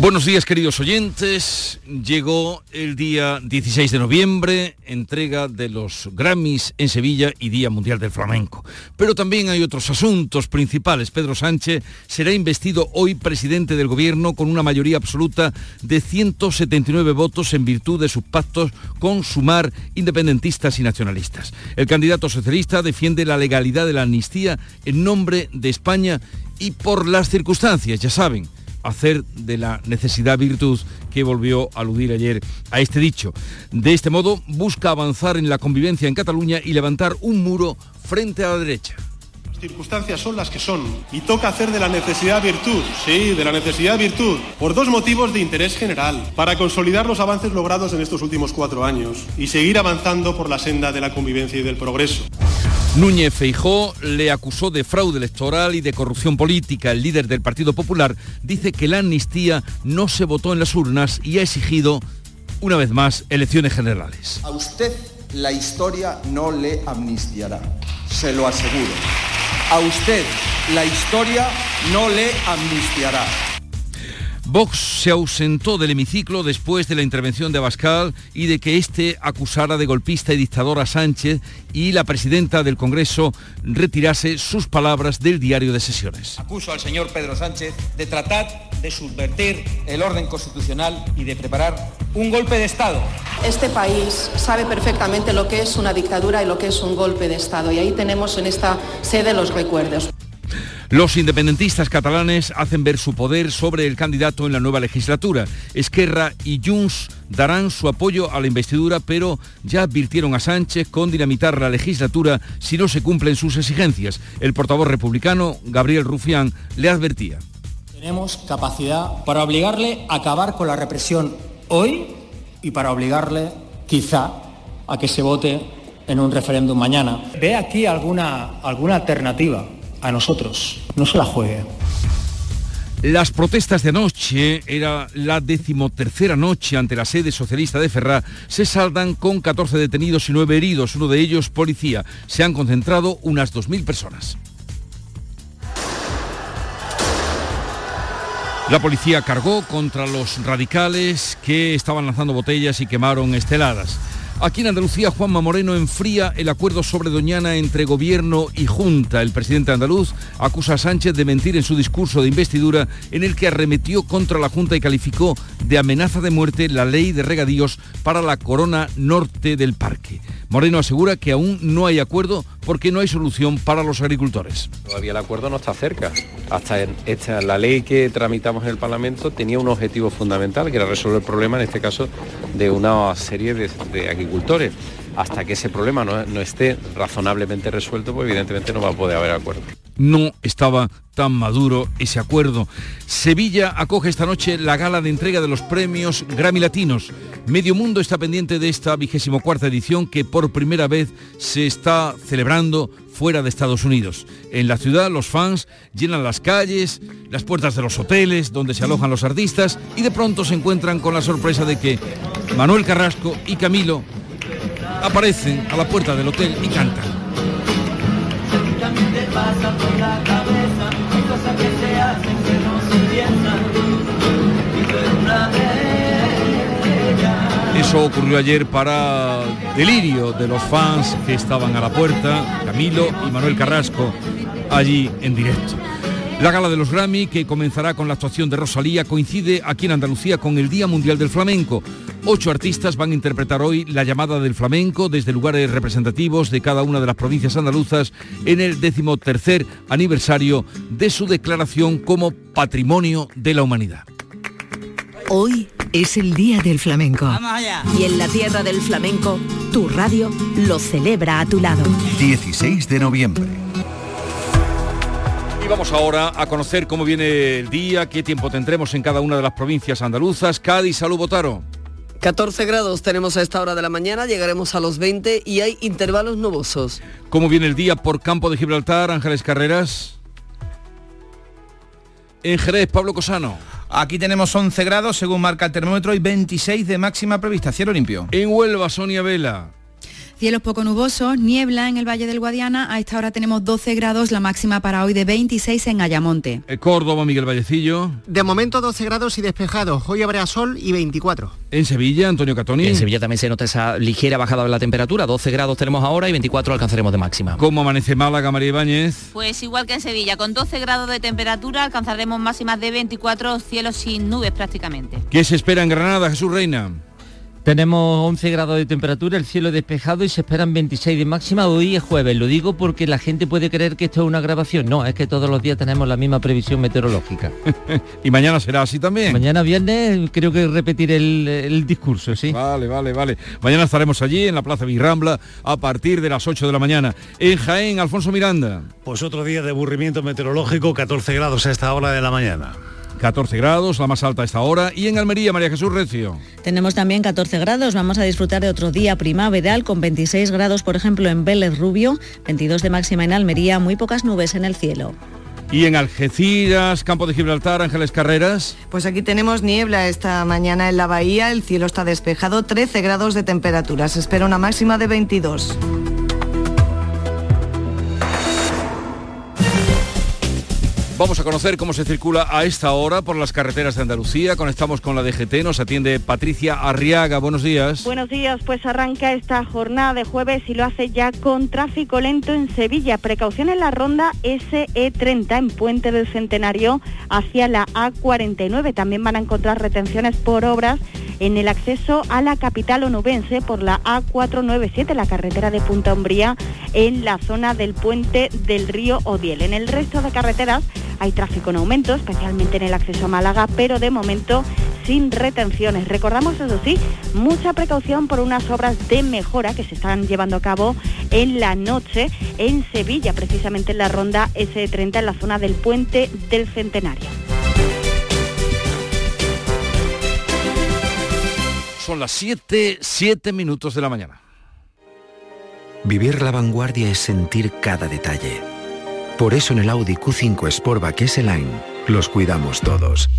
Buenos días queridos oyentes, llegó el día 16 de noviembre, entrega de los Grammys en Sevilla y Día Mundial del Flamenco. Pero también hay otros asuntos principales. Pedro Sánchez será investido hoy presidente del gobierno con una mayoría absoluta de 179 votos en virtud de sus pactos con Sumar, independentistas y nacionalistas. El candidato socialista defiende la legalidad de la amnistía en nombre de España y por las circunstancias, ya saben hacer de la necesidad virtud que volvió a aludir ayer a este dicho. De este modo, busca avanzar en la convivencia en Cataluña y levantar un muro frente a la derecha circunstancias son las que son y toca hacer de la necesidad virtud, sí, de la necesidad virtud, por dos motivos de interés general, para consolidar los avances logrados en estos últimos cuatro años y seguir avanzando por la senda de la convivencia y del progreso. Núñez Feijó le acusó de fraude electoral y de corrupción política. El líder del Partido Popular dice que la amnistía no se votó en las urnas y ha exigido, una vez más, elecciones generales. A usted la historia no le amnistiará, se lo aseguro. A usted la historia no le amnistiará. Vox se ausentó del hemiciclo después de la intervención de Abascal y de que éste acusara de golpista y dictador a Sánchez y la presidenta del Congreso retirase sus palabras del diario de sesiones. Acuso al señor Pedro Sánchez de tratar de subvertir el orden constitucional y de preparar un golpe de Estado. Este país sabe perfectamente lo que es una dictadura y lo que es un golpe de Estado y ahí tenemos en esta sede los recuerdos. Los independentistas catalanes hacen ver su poder sobre el candidato en la nueva legislatura. Esquerra y Junts darán su apoyo a la investidura, pero ya advirtieron a Sánchez con dinamitar la legislatura si no se cumplen sus exigencias. El portavoz republicano, Gabriel Rufián, le advertía. Tenemos capacidad para obligarle a acabar con la represión hoy y para obligarle, quizá, a que se vote en un referéndum mañana. ¿Ve aquí alguna, alguna alternativa? A nosotros. No se la juegue. Las protestas de anoche, era la decimotercera noche ante la sede socialista de Ferrá, se saldan con 14 detenidos y 9 heridos, uno de ellos policía. Se han concentrado unas 2.000 personas. La policía cargó contra los radicales que estaban lanzando botellas y quemaron esteladas. Aquí en Andalucía, Juanma Moreno enfría el acuerdo sobre Doñana entre gobierno y Junta. El presidente andaluz acusa a Sánchez de mentir en su discurso de investidura en el que arremetió contra la Junta y calificó de amenaza de muerte la ley de regadíos para la corona norte del parque. Moreno asegura que aún no hay acuerdo porque no hay solución para los agricultores. Todavía el acuerdo no está cerca. Hasta esta, la ley que tramitamos en el Parlamento tenía un objetivo fundamental, que era resolver el problema, en este caso, de una serie de, de agricultores hasta que ese problema no, no, esté razonablemente resuelto, pues evidentemente no va a poder haber acuerdo. No estaba tan maduro ese acuerdo. Sevilla acoge esta noche la gala de entrega de los premios Grammy Latinos. Medio mundo está pendiente de esta vigésimo cuarta edición que por primera vez se está celebrando fuera de Estados Unidos. En la ciudad los fans llenan las calles, las puertas de los hoteles donde se alojan los artistas y de pronto se encuentran con la sorpresa de que Manuel Carrasco y Camilo aparecen a la puerta del hotel y cantan. Eso ocurrió ayer para delirio de los fans que estaban a la puerta, Camilo y Manuel Carrasco, allí en directo. La gala de los Grammy, que comenzará con la actuación de Rosalía, coincide aquí en Andalucía con el Día Mundial del Flamenco. Ocho artistas van a interpretar hoy la llamada del flamenco desde lugares representativos de cada una de las provincias andaluzas en el decimotercer aniversario de su declaración como Patrimonio de la Humanidad. Hoy es el Día del Flamenco. Y en la tierra del flamenco, tu radio lo celebra a tu lado. 16 de noviembre. Vamos ahora a conocer cómo viene el día, qué tiempo tendremos en cada una de las provincias andaluzas. Cádiz, salud, Botaro. 14 grados tenemos a esta hora de la mañana, llegaremos a los 20 y hay intervalos nubosos. ¿Cómo viene el día por campo de Gibraltar, Ángeles Carreras? En Jerez, Pablo Cosano. Aquí tenemos 11 grados según marca el termómetro y 26 de máxima prevista, cielo limpio. En Huelva, Sonia Vela. Cielos poco nubosos, niebla en el Valle del Guadiana. A esta hora tenemos 12 grados, la máxima para hoy de 26 en Ayamonte. En Córdoba, Miguel Vallecillo. De momento 12 grados y despejados. Hoy habrá sol y 24. En Sevilla, Antonio Catoni. En Sevilla también se nota esa ligera bajada de la temperatura. 12 grados tenemos ahora y 24 alcanzaremos de máxima. ¿Cómo amanece Málaga, María Ibáñez? Pues igual que en Sevilla, con 12 grados de temperatura alcanzaremos máximas de 24 cielos sin nubes prácticamente. ¿Qué se espera en Granada, Jesús Reina? Tenemos 11 grados de temperatura, el cielo despejado y se esperan 26 de máxima. Hoy es jueves, lo digo porque la gente puede creer que esto es una grabación. No, es que todos los días tenemos la misma previsión meteorológica. y mañana será así también. Mañana viernes creo que repetir el, el, discurso, sí. Vale, vale, vale. Mañana estaremos allí en la Plaza Virrambla a partir de las 8 de la mañana. En Jaén, Alfonso Miranda. Pues otro día de aburrimiento meteorológico, 14 grados a esta hora de la mañana. 14 grados, la más alta a esta hora. Y en Almería, María Jesús Recio. Tenemos también 14 grados, vamos a disfrutar de otro día primaveral con 26 grados, por ejemplo, en Vélez Rubio, 22 de máxima en Almería, muy pocas nubes en el cielo. Y en Algeciras, Campo de Gibraltar, Ángeles Carreras. Pues aquí tenemos niebla esta mañana en la bahía, el cielo está despejado, 13 grados de temperatura, se espera una máxima de 22. Vamos a conocer cómo se circula a esta hora por las carreteras de Andalucía. Conectamos con la DGT, nos atiende Patricia Arriaga. Buenos días. Buenos días, pues arranca esta jornada de jueves y lo hace ya con tráfico lento en Sevilla. Precaución en la ronda SE30 en Puente del Centenario hacia la A49. También van a encontrar retenciones por obras en el acceso a la capital onubense por la A497, la carretera de Punta Umbría, en la zona del puente del río Odiel. En el resto de carreteras hay tráfico en aumento, especialmente en el acceso a Málaga, pero de momento sin retenciones. Recordamos, eso sí, mucha precaución por unas obras de mejora que se están llevando a cabo en la noche en Sevilla, precisamente en la ronda S30 en la zona del puente del Centenario. Son las 7, 7 minutos de la mañana. Vivir la vanguardia es sentir cada detalle. Por eso en el Audi Q5 Sportback S-Line los cuidamos todos.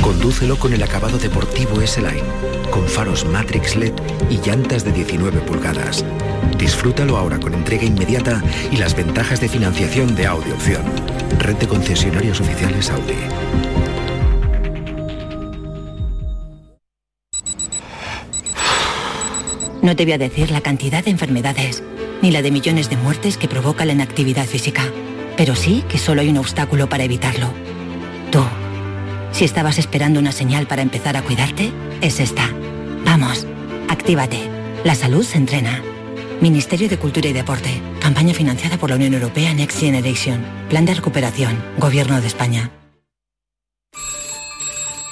Condúcelo con el acabado deportivo S-Line, con faros Matrix LED y llantas de 19 pulgadas. Disfrútalo ahora con entrega inmediata y las ventajas de financiación de Audi Opción. Red de concesionarios oficiales Audi. No te voy a decir la cantidad de enfermedades, ni la de millones de muertes que provoca la inactividad física, pero sí que solo hay un obstáculo para evitarlo. Tú. Si estabas esperando una señal para empezar a cuidarte, es esta. Vamos, actívate. La salud se entrena. Ministerio de Cultura y Deporte. Campaña financiada por la Unión Europea Next Generation. Plan de recuperación. Gobierno de España.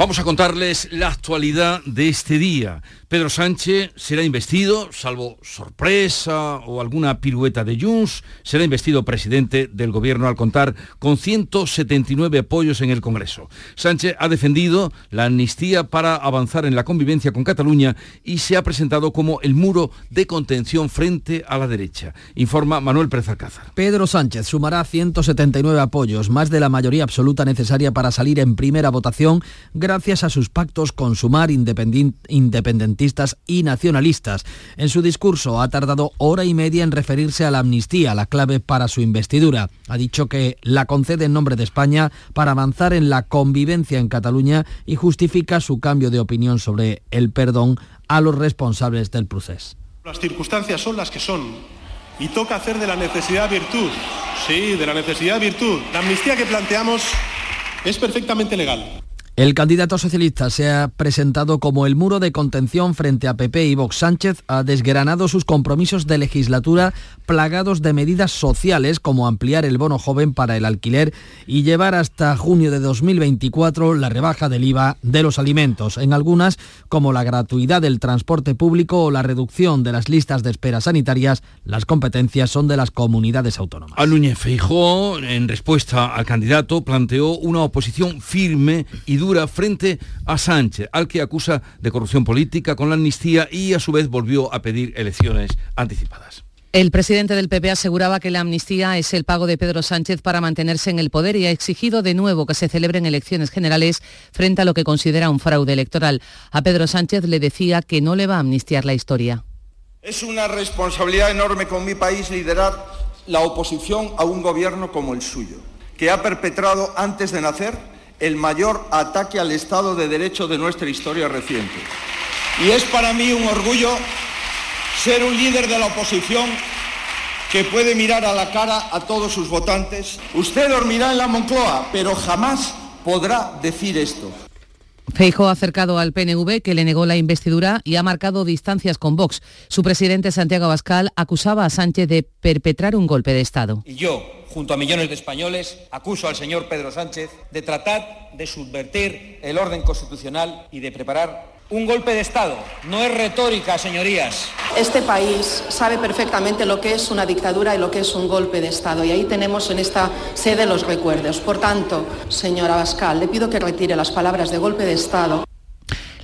Vamos a contarles la actualidad de este día. Pedro Sánchez será investido, salvo sorpresa o alguna pirueta de Junts, será investido presidente del gobierno al contar con 179 apoyos en el Congreso. Sánchez ha defendido la amnistía para avanzar en la convivencia con Cataluña y se ha presentado como el muro de contención frente a la derecha, informa Manuel Pérez Alcázar. Pedro Sánchez sumará 179 apoyos, más de la mayoría absoluta necesaria para salir en primera votación gracias a sus pactos con Sumar y nacionalistas. En su discurso ha tardado hora y media en referirse a la amnistía, la clave para su investidura. Ha dicho que la concede en nombre de España para avanzar en la convivencia en Cataluña y justifica su cambio de opinión sobre el perdón a los responsables del proceso. Las circunstancias son las que son y toca hacer de la necesidad virtud. Sí, de la necesidad virtud. La amnistía que planteamos es perfectamente legal. El candidato socialista se ha presentado como el muro de contención frente a PP y Vox. Sánchez ha desgranado sus compromisos de legislatura plagados de medidas sociales como ampliar el bono joven para el alquiler y llevar hasta junio de 2024 la rebaja del IVA de los alimentos. En algunas, como la gratuidad del transporte público o la reducción de las listas de espera sanitarias, las competencias son de las comunidades autónomas. A Núñez en respuesta al candidato, planteó una oposición firme y dura frente a Sánchez, al que acusa de corrupción política con la amnistía y a su vez volvió a pedir elecciones anticipadas. El presidente del PP aseguraba que la amnistía es el pago de Pedro Sánchez para mantenerse en el poder y ha exigido de nuevo que se celebren elecciones generales frente a lo que considera un fraude electoral. A Pedro Sánchez le decía que no le va a amnistiar la historia. Es una responsabilidad enorme con mi país liderar la oposición a un gobierno como el suyo, que ha perpetrado antes de nacer el mayor ataque al Estado de Derecho de nuestra historia reciente. Y es para mí un orgullo ser un líder de la oposición que puede mirar a la cara a todos sus votantes. Usted dormirá en la Moncloa, pero jamás podrá decir esto. Feijo ha acercado al PNV que le negó la investidura y ha marcado distancias con Vox. Su presidente Santiago Abascal acusaba a Sánchez de perpetrar un golpe de Estado. Y yo, junto a millones de españoles, acuso al señor Pedro Sánchez de tratar de subvertir el orden constitucional y de preparar un golpe de Estado. No es retórica, señorías. Este país sabe perfectamente lo que es una dictadura y lo que es un golpe de Estado. Y ahí tenemos en esta sede los recuerdos. Por tanto, señora Abascal, le pido que retire las palabras de golpe de Estado.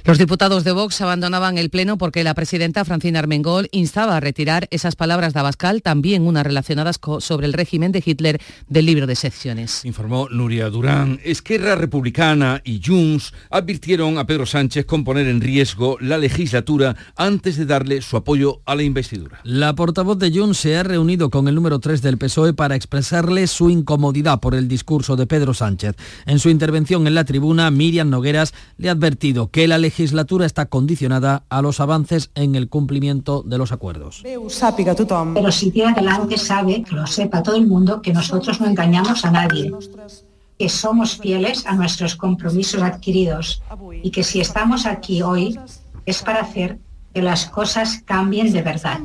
Los diputados de Vox abandonaban el Pleno porque la presidenta Francina Armengol instaba a retirar esas palabras de Abascal, también unas relacionadas sobre el régimen de Hitler del libro de secciones. Informó Nuria Durán. Esquerra Republicana y Junts advirtieron a Pedro Sánchez con poner en riesgo la legislatura antes de darle su apoyo a la investidura. La portavoz de Junts se ha reunido con el número 3 del PSOE para expresarle su incomodidad por el discurso de Pedro Sánchez. En su intervención en la tribuna, Miriam Nogueras le ha advertido que la legislatura legislatura está condicionada a los avances en el cumplimiento de los acuerdos. Pero si tiene adelante sabe, que lo sepa todo el mundo, que nosotros no engañamos a nadie, que somos fieles a nuestros compromisos adquiridos y que si estamos aquí hoy es para hacer que las cosas cambien de verdad.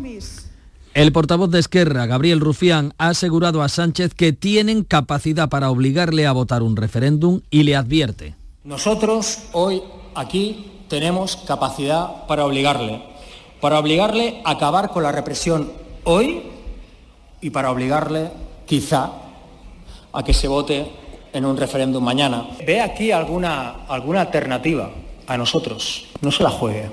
El portavoz de Esquerra, Gabriel Rufián, ha asegurado a Sánchez que tienen capacidad para obligarle a votar un referéndum y le advierte. Nosotros hoy aquí tenemos capacidad para obligarle, para obligarle a acabar con la represión hoy y para obligarle, quizá, a que se vote en un referéndum mañana. ¿Ve aquí alguna, alguna alternativa a nosotros? No se la juegue.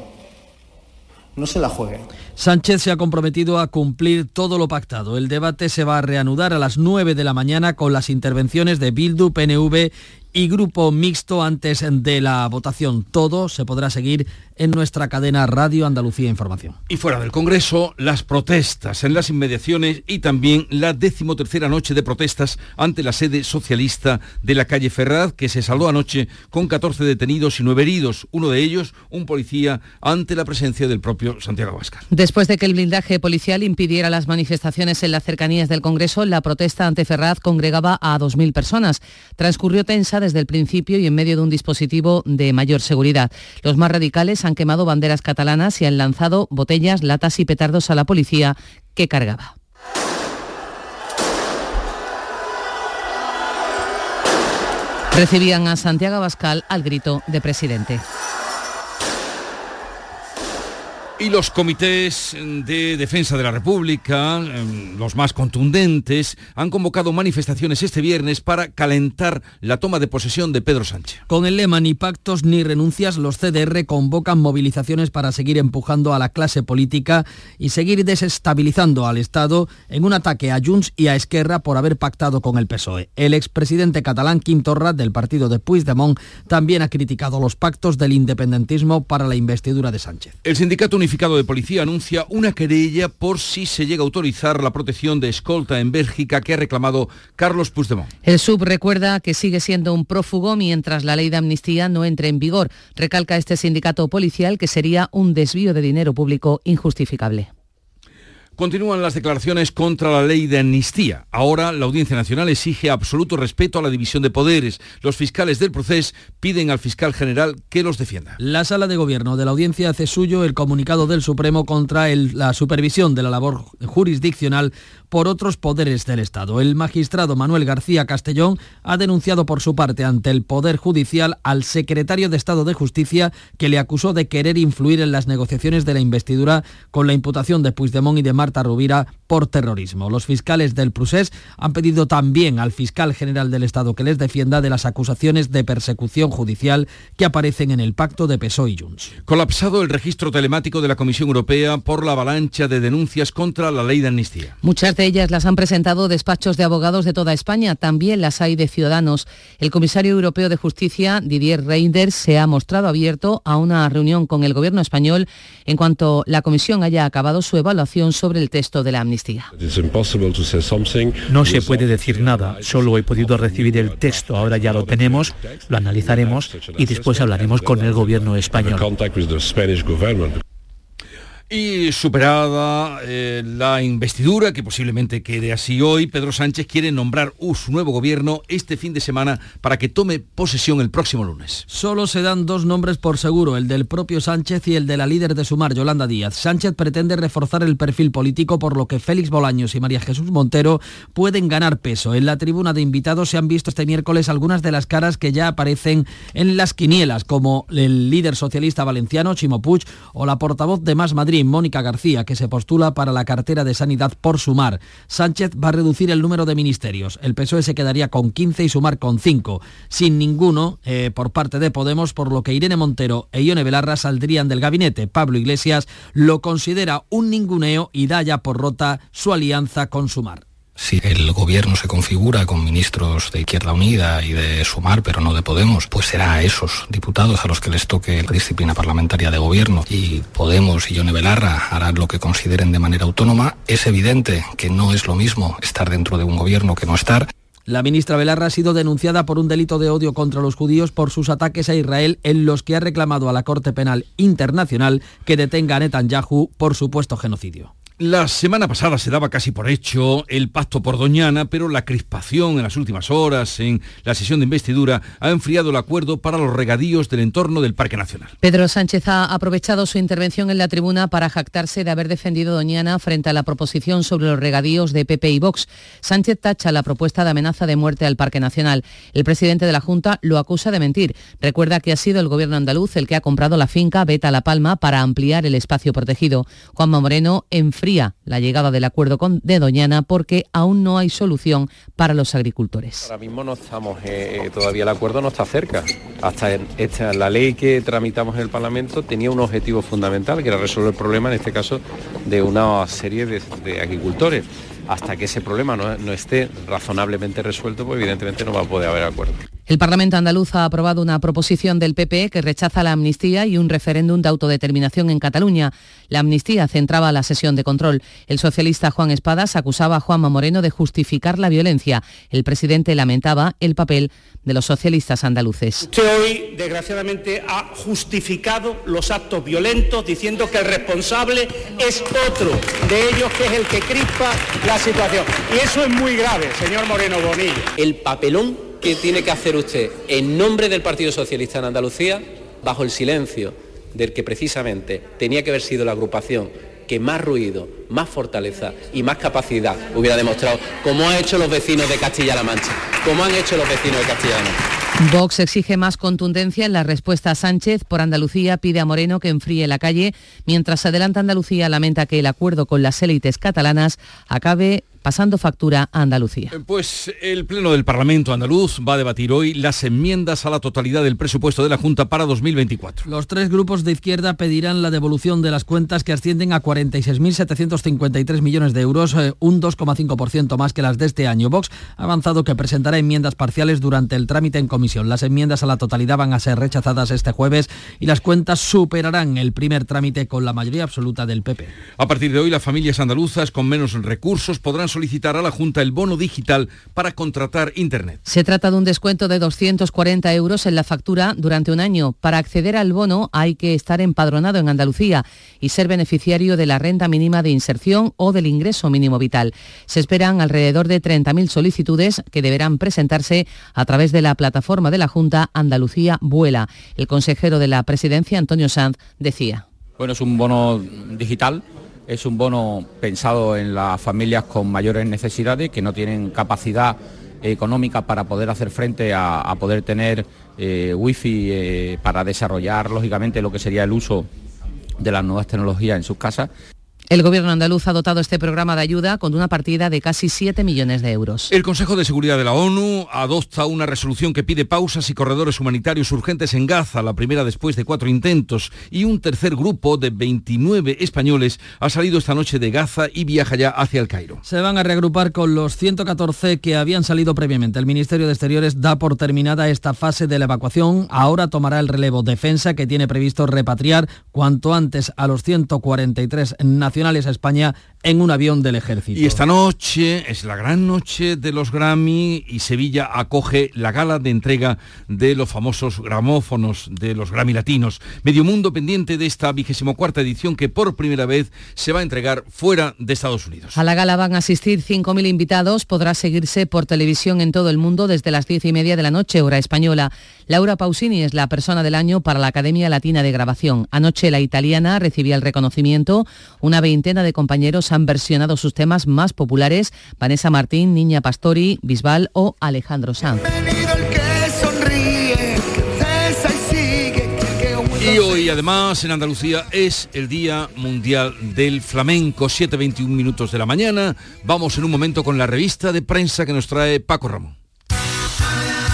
No se la juegue. Sánchez se ha comprometido a cumplir todo lo pactado. El debate se va a reanudar a las 9 de la mañana con las intervenciones de Bildu, PNV y grupo mixto antes de la votación. Todo se podrá seguir en nuestra cadena Radio Andalucía Información. Y fuera del Congreso, las protestas en las inmediaciones y también la decimotercera noche de protestas ante la sede socialista de la calle Ferraz, que se saldó anoche con 14 detenidos y 9 heridos, uno de ellos un policía ante la presencia del propio Santiago Abascal. Después de que el blindaje policial impidiera las manifestaciones en las cercanías del Congreso, la protesta ante Ferraz congregaba a 2.000 personas. Transcurrió tensa desde el principio y en medio de un dispositivo de mayor seguridad. Los más radicales han quemado banderas catalanas y han lanzado botellas, latas y petardos a la policía que cargaba. Recibían a Santiago Abascal al grito de presidente. Y los comités de defensa de la República, em, los más contundentes, han convocado manifestaciones este viernes para calentar la toma de posesión de Pedro Sánchez. Con el lema ni pactos ni renuncias, los CDR convocan movilizaciones para seguir empujando a la clase política y seguir desestabilizando al Estado en un ataque a Junts y a Esquerra por haber pactado con el PSOE. El expresidente catalán Quim Torra del partido de Puigdemont también ha criticado los pactos del independentismo para la investidura de Sánchez. El sindicato Unificado de Policía anuncia una querella por si se llega a autorizar la protección de escolta en Bélgica que ha reclamado Carlos Puigdemont. El sub recuerda que sigue siendo un prófugo mientras la ley de amnistía no entre en vigor. Recalca este sindicato policial que sería un desvío de dinero público injustificable. Continúan las declaraciones contra la ley de amnistía. Ahora la Audiencia Nacional exige absoluto respeto a la división de poderes. Los fiscales del proceso piden al fiscal general que los defienda. La sala de gobierno de la audiencia hace suyo el comunicado del Supremo contra la supervisión de la labor jurisdiccional por otros poderes del Estado. El magistrado Manuel García Castellón ha denunciado por su parte ante el Poder Judicial al secretario de Estado de Justicia que le acusó de querer influir en las negociaciones de la investidura con la imputación de Puigdemont y de Marta Rubira por terrorismo. Los fiscales del Prusés han pedido también al fiscal general del Estado que les defienda de las acusaciones de persecución judicial que aparecen en el pacto de PSOE y Junts. Colapsado el registro telemático de la Comisión Europea por la avalancha de denuncias contra la ley de amnistía. Muchas de ellas las han presentado despachos de abogados de toda España, también las hay de ciudadanos. El comisario europeo de Justicia, Didier Reinders, se ha mostrado abierto a una reunión con el gobierno español en cuanto la comisión haya acabado su evaluación sobre el texto de la amnistía. No se puede decir nada, solo he podido recibir el texto, ahora ya lo tenemos, lo analizaremos y después hablaremos con el gobierno español. Y superada eh, la investidura, que posiblemente quede así hoy, Pedro Sánchez quiere nombrar su nuevo gobierno este fin de semana para que tome posesión el próximo lunes. Solo se dan dos nombres por seguro, el del propio Sánchez y el de la líder de Sumar, Yolanda Díaz. Sánchez pretende reforzar el perfil político, por lo que Félix Bolaños y María Jesús Montero pueden ganar peso. En la tribuna de invitados se han visto este miércoles algunas de las caras que ya aparecen en las quinielas, como el líder socialista valenciano, Chimo Puig, o la portavoz de Más Madrid, Mónica García, que se postula para la cartera de Sanidad por Sumar. Sánchez va a reducir el número de ministerios. El PSOE se quedaría con 15 y Sumar con 5, sin ninguno eh, por parte de Podemos, por lo que Irene Montero e Ione Belarra saldrían del gabinete. Pablo Iglesias lo considera un ninguneo y da ya por rota su alianza con Sumar si el gobierno se configura con ministros de Izquierda Unida y de Sumar, pero no de Podemos, pues será a esos diputados a los que les toque la disciplina parlamentaria de gobierno y Podemos y Yone Belarra harán lo que consideren de manera autónoma. Es evidente que no es lo mismo estar dentro de un gobierno que no estar. La ministra Belarra ha sido denunciada por un delito de odio contra los judíos por sus ataques a Israel en los que ha reclamado a la Corte Penal Internacional que detenga a Netanyahu por supuesto genocidio. La semana pasada se daba casi por hecho el pacto por Doñana, pero la crispación en las últimas horas en la sesión de investidura ha enfriado el acuerdo para los regadíos del entorno del Parque Nacional. Pedro Sánchez ha aprovechado su intervención en la tribuna para jactarse de haber defendido Doñana frente a la proposición sobre los regadíos de PP y Vox. Sánchez tacha la propuesta de amenaza de muerte al Parque Nacional. El presidente de la Junta lo acusa de mentir. Recuerda que ha sido el gobierno andaluz el que ha comprado la finca Beta La Palma para ampliar el espacio protegido. Juanma Moreno enfría la llegada del acuerdo con, de Doñana porque aún no hay solución para los agricultores. Ahora mismo no estamos, eh, eh, todavía el acuerdo no está cerca. Hasta esta, la ley que tramitamos en el Parlamento tenía un objetivo fundamental, que era resolver el problema, en este caso, de una serie de agricultores hasta que ese problema no, esté razonablemente resuelto, pues evidentemente no va a poder haber acuerdo. El Parlamento andaluz ha aprobado una proposición del PP que rechaza la amnistía y un referéndum de autodeterminación en Cataluña. La amnistía centraba la sesión de control. El socialista Juan Espadas acusaba a Juanma Moreno de justificar la violencia. El presidente lamentaba el papel de los socialistas andaluces. Usted hoy, desgraciadamente, ha justificado los actos violentos diciendo que el responsable es otro de ellos, que es el que crispa la situación. Y eso es muy grave, señor Moreno Bonilla. El papelón que tiene que hacer usted en nombre del Partido Socialista en Andalucía, bajo el silencio del que precisamente tenía que haber sido la agrupación que más ruido, más fortaleza y más capacidad hubiera demostrado, como han hecho los vecinos de Castilla-La Mancha, como han hecho los vecinos de Castilla-La Mancha. Vox exige más contundencia en la respuesta a Sánchez. Por Andalucía pide a Moreno que enfríe la calle, mientras adelanta Andalucía lamenta que el acuerdo con las élites catalanas acabe pasando factura a Andalucía. Eh, pues el Pleno del Parlamento andaluz va a debatir hoy las enmiendas a la totalidad del presupuesto de la Junta para 2024. Los tres grupos de izquierda pedirán la devolución de las cuentas que ascienden a 46.753 millones de euros, eh, un 2,5% más que las de este año. Vox ha avanzado que presentará enmiendas parciales durante el trámite en comisión. Las enmiendas a la totalidad van a ser rechazadas este jueves y las cuentas superarán el primer trámite con la mayoría absoluta del PP. A partir de hoy, las familias andaluzas con menos recursos podrán solicitar a la Junta el bono digital para contratar Internet. Se trata de un descuento de 240 euros en la factura durante un año. Para acceder al bono hay que estar empadronado en Andalucía y ser beneficiario de la renta mínima de inserción o del ingreso mínimo vital. Se esperan alrededor de 30.000 solicitudes que deberán presentarse a través de la plataforma de la Junta Andalucía Vuela. El consejero de la presidencia, Antonio Sanz, decía. Bueno, es un bono digital es un bono pensado en las familias con mayores necesidades que no tienen capacidad económica para poder hacer frente a, poder tener eh, wifi eh, para desarrollar lógicamente lo que sería el uso de las nuevas tecnologías en sus casas el gobierno andaluz ha dotado este programa de ayuda con una partida de casi 7 millones de euros. El Consejo de Seguridad de la ONU adopta una resolución que pide pausas y corredores humanitarios urgentes en Gaza, la primera después de cuatro intentos, y un tercer grupo de 29 españoles ha salido esta noche de Gaza y viaja ya hacia el Cairo. Se van a reagrupar con los 114 que habían salido previamente. El Ministerio de Exteriores da por terminada esta fase de la evacuación. Ahora tomará el relevo defensa que tiene previsto repatriar cuanto antes a los 143 nacionales a España en un avión del ejército. Y esta noche es la gran noche de los Grammy y Sevilla acoge la gala de entrega de los famosos gramófonos de los Grammy latinos. Medio mundo pendiente de esta vigésimo cuarta edición que por primera vez se va a entregar fuera de Estados Unidos. A la gala van a asistir 5.000 invitados. Podrá seguirse por televisión en todo el mundo desde las diez y media de la noche, hora española. Laura Pausini es la persona del año para la Academia Latina de Grabación. Anoche la italiana recibía el reconocimiento. Una veintena de compañeros han versionado sus temas más populares, Vanessa Martín, Niña Pastori, Bisbal o Alejandro Sanz. Y hoy además en Andalucía es el Día Mundial del Flamenco, 7.21 minutos de la mañana. Vamos en un momento con la revista de prensa que nos trae Paco Ramón.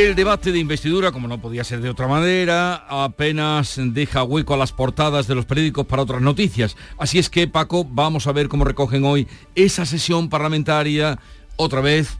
El debate de investidura, como no podía ser de otra manera, apenas deja hueco a las portadas de los periódicos para otras noticias. Así es que, Paco, vamos a ver cómo recogen hoy esa sesión parlamentaria, otra vez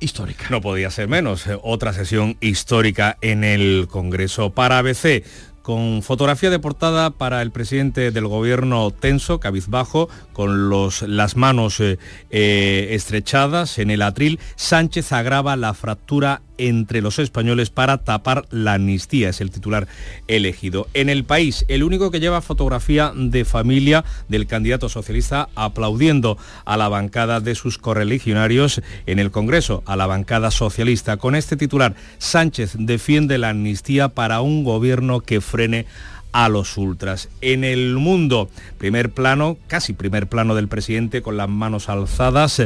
histórica. No podía ser menos, eh, otra sesión histórica en el Congreso para ABC con fotografía de portada para el presidente del gobierno tenso, cabizbajo, con los, las manos eh, eh, estrechadas en el atril, Sánchez agrava la fractura entre los españoles para tapar la amnistía, es el titular elegido. En el país, el único que lleva fotografía de familia del candidato socialista aplaudiendo a la bancada de sus correligionarios en el Congreso, a la bancada socialista. Con este titular, Sánchez defiende la amnistía para un gobierno que frene a los ultras. En el mundo, primer plano, casi primer plano del presidente con las manos alzadas,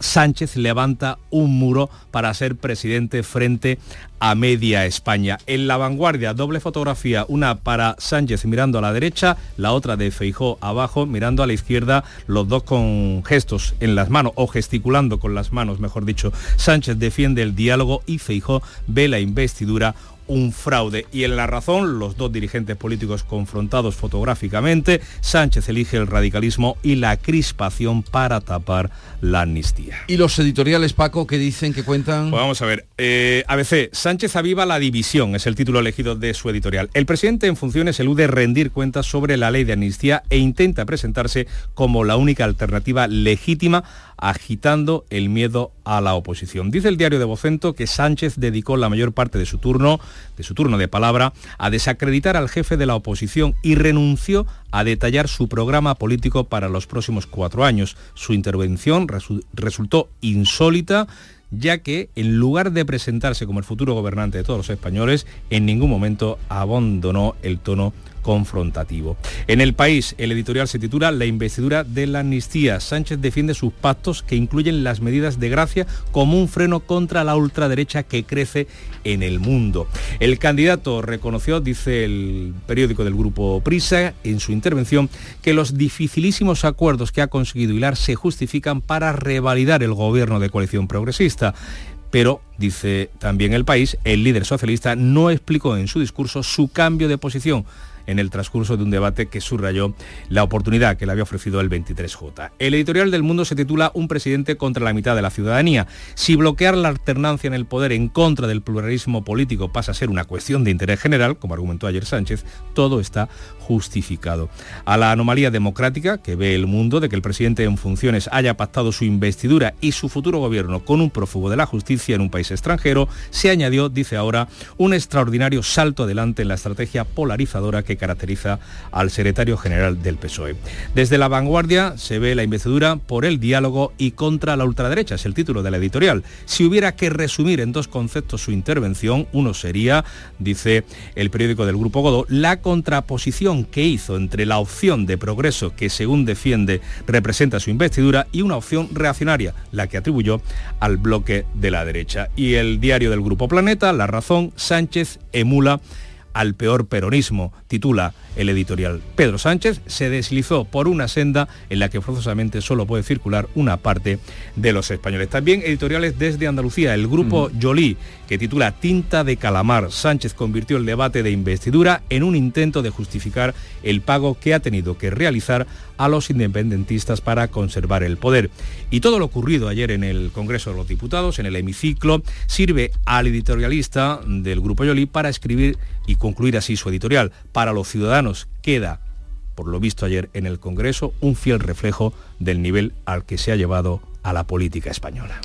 Sánchez levanta un muro para ser presidente frente a media España. En la vanguardia, doble fotografía, una para Sánchez mirando a la derecha, la otra de Feijó abajo, mirando a la izquierda, los dos con gestos en las manos o gesticulando con las manos, mejor dicho. Sánchez defiende el diálogo y Feijó ve la investidura un fraude. Y en la razón, los dos dirigentes políticos confrontados fotográficamente, Sánchez elige el radicalismo y la crispación para tapar la amnistía. ¿Y los editoriales, Paco, que dicen, que cuentan? Pues vamos a ver. Eh, ABC, Sánchez aviva la división, es el título elegido de su editorial. El presidente en funciones elude rendir cuentas sobre la ley de amnistía e intenta presentarse como la única alternativa legítima agitando el miedo a la oposición. Dice el diario de Vocento que Sánchez dedicó la mayor parte de su turno, de su turno de palabra, a desacreditar al jefe de la oposición y renunció a detallar su programa político para los próximos cuatro años. Su intervención resultó insólita ya que en lugar de presentarse como el futuro gobernante de todos los españoles, en ningún momento abandonó el tono confrontativo. En el país, el editorial se titula La investidura de la amnistía. Sánchez defiende sus pactos que incluyen las medidas de gracia como un freno contra la ultraderecha que crece en el mundo. El candidato reconoció, dice el periódico del grupo Prisa, en su intervención, que los dificilísimos acuerdos que ha conseguido hilar se justifican para revalidar el gobierno de coalición progresista. Pero, dice también el país, el líder socialista no explicó en su discurso su cambio de posición en el transcurso de un debate que subrayó la oportunidad que le había ofrecido el 23J. El editorial del Mundo se titula Un presidente contra la mitad de la ciudadanía. Si bloquear la alternancia en el poder en contra del pluralismo político pasa a ser una cuestión de interés general, como argumentó ayer Sánchez, todo está justificado. A la anomalía democrática que ve el mundo de que el presidente en funciones haya pactado su investidura y su futuro gobierno con un prófugo de la justicia en un país extranjero, se añadió, dice ahora, un extraordinario salto adelante en la estrategia polarizadora que caracteriza al secretario general del PSOE. Desde la vanguardia se ve la investidura por el diálogo y contra la ultraderecha, es el título de la editorial. Si hubiera que resumir en dos conceptos su intervención, uno sería, dice el periódico del Grupo Godó, la contraposición que hizo entre la opción de progreso que según defiende representa su investidura y una opción reaccionaria, la que atribuyó al bloque de la derecha. Y el diario del Grupo Planeta, La Razón, Sánchez emula al peor peronismo, titula el editorial. Pedro Sánchez se deslizó por una senda en la que forzosamente solo puede circular una parte de los españoles. También editoriales desde Andalucía, el grupo Yolí, que titula Tinta de Calamar. Sánchez convirtió el debate de investidura en un intento de justificar el pago que ha tenido que realizar a los independentistas para conservar el poder. Y todo lo ocurrido ayer en el Congreso de los Diputados, en el hemiciclo, sirve al editorialista del Grupo Yoli para escribir y concluir así su editorial. Para los ciudadanos queda, por lo visto ayer en el Congreso, un fiel reflejo del nivel al que se ha llevado a la política española.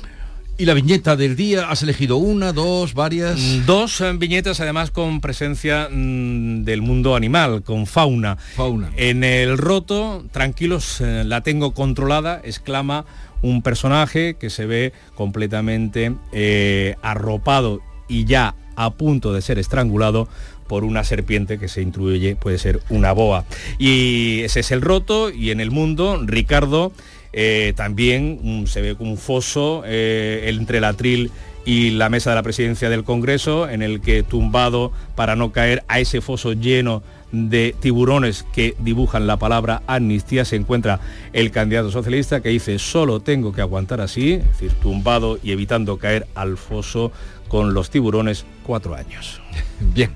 ¿Y la viñeta del día? ¿Has elegido una, dos, varias? Mm, dos eh, viñetas además con presencia mm, del mundo animal, con fauna. Fauna. En el roto, tranquilos, eh, la tengo controlada, exclama un personaje que se ve completamente eh, arropado y ya a punto de ser estrangulado por una serpiente que se intuye puede ser una boa. Y ese es el roto y en el mundo Ricardo eh, también se ve como un foso eh, entre el atril y la mesa de la presidencia del Congreso, en el que tumbado para no caer a ese foso lleno de tiburones que dibujan la palabra amnistía, se encuentra el candidato socialista que dice solo tengo que aguantar así, es decir, tumbado y evitando caer al foso con los tiburones cuatro años. Bien.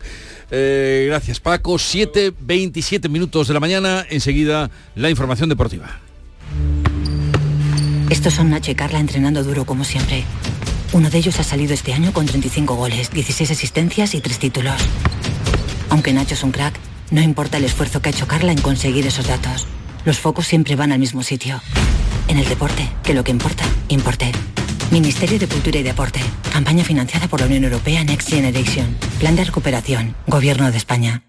Eh, gracias Paco. 7.27 minutos de la mañana. Enseguida la información deportiva. Estos son Nacho y Carla entrenando duro como siempre. Uno de ellos ha salido este año con 35 goles, 16 asistencias y 3 títulos. Aunque Nacho es un crack, no importa el esfuerzo que ha hecho Carla en conseguir esos datos. Los focos siempre van al mismo sitio. En el deporte, que lo que importa, importe. Ministerio de Cultura y Deporte. Campaña financiada por la Unión Europea Next Generation. Plan de recuperación. Gobierno de España.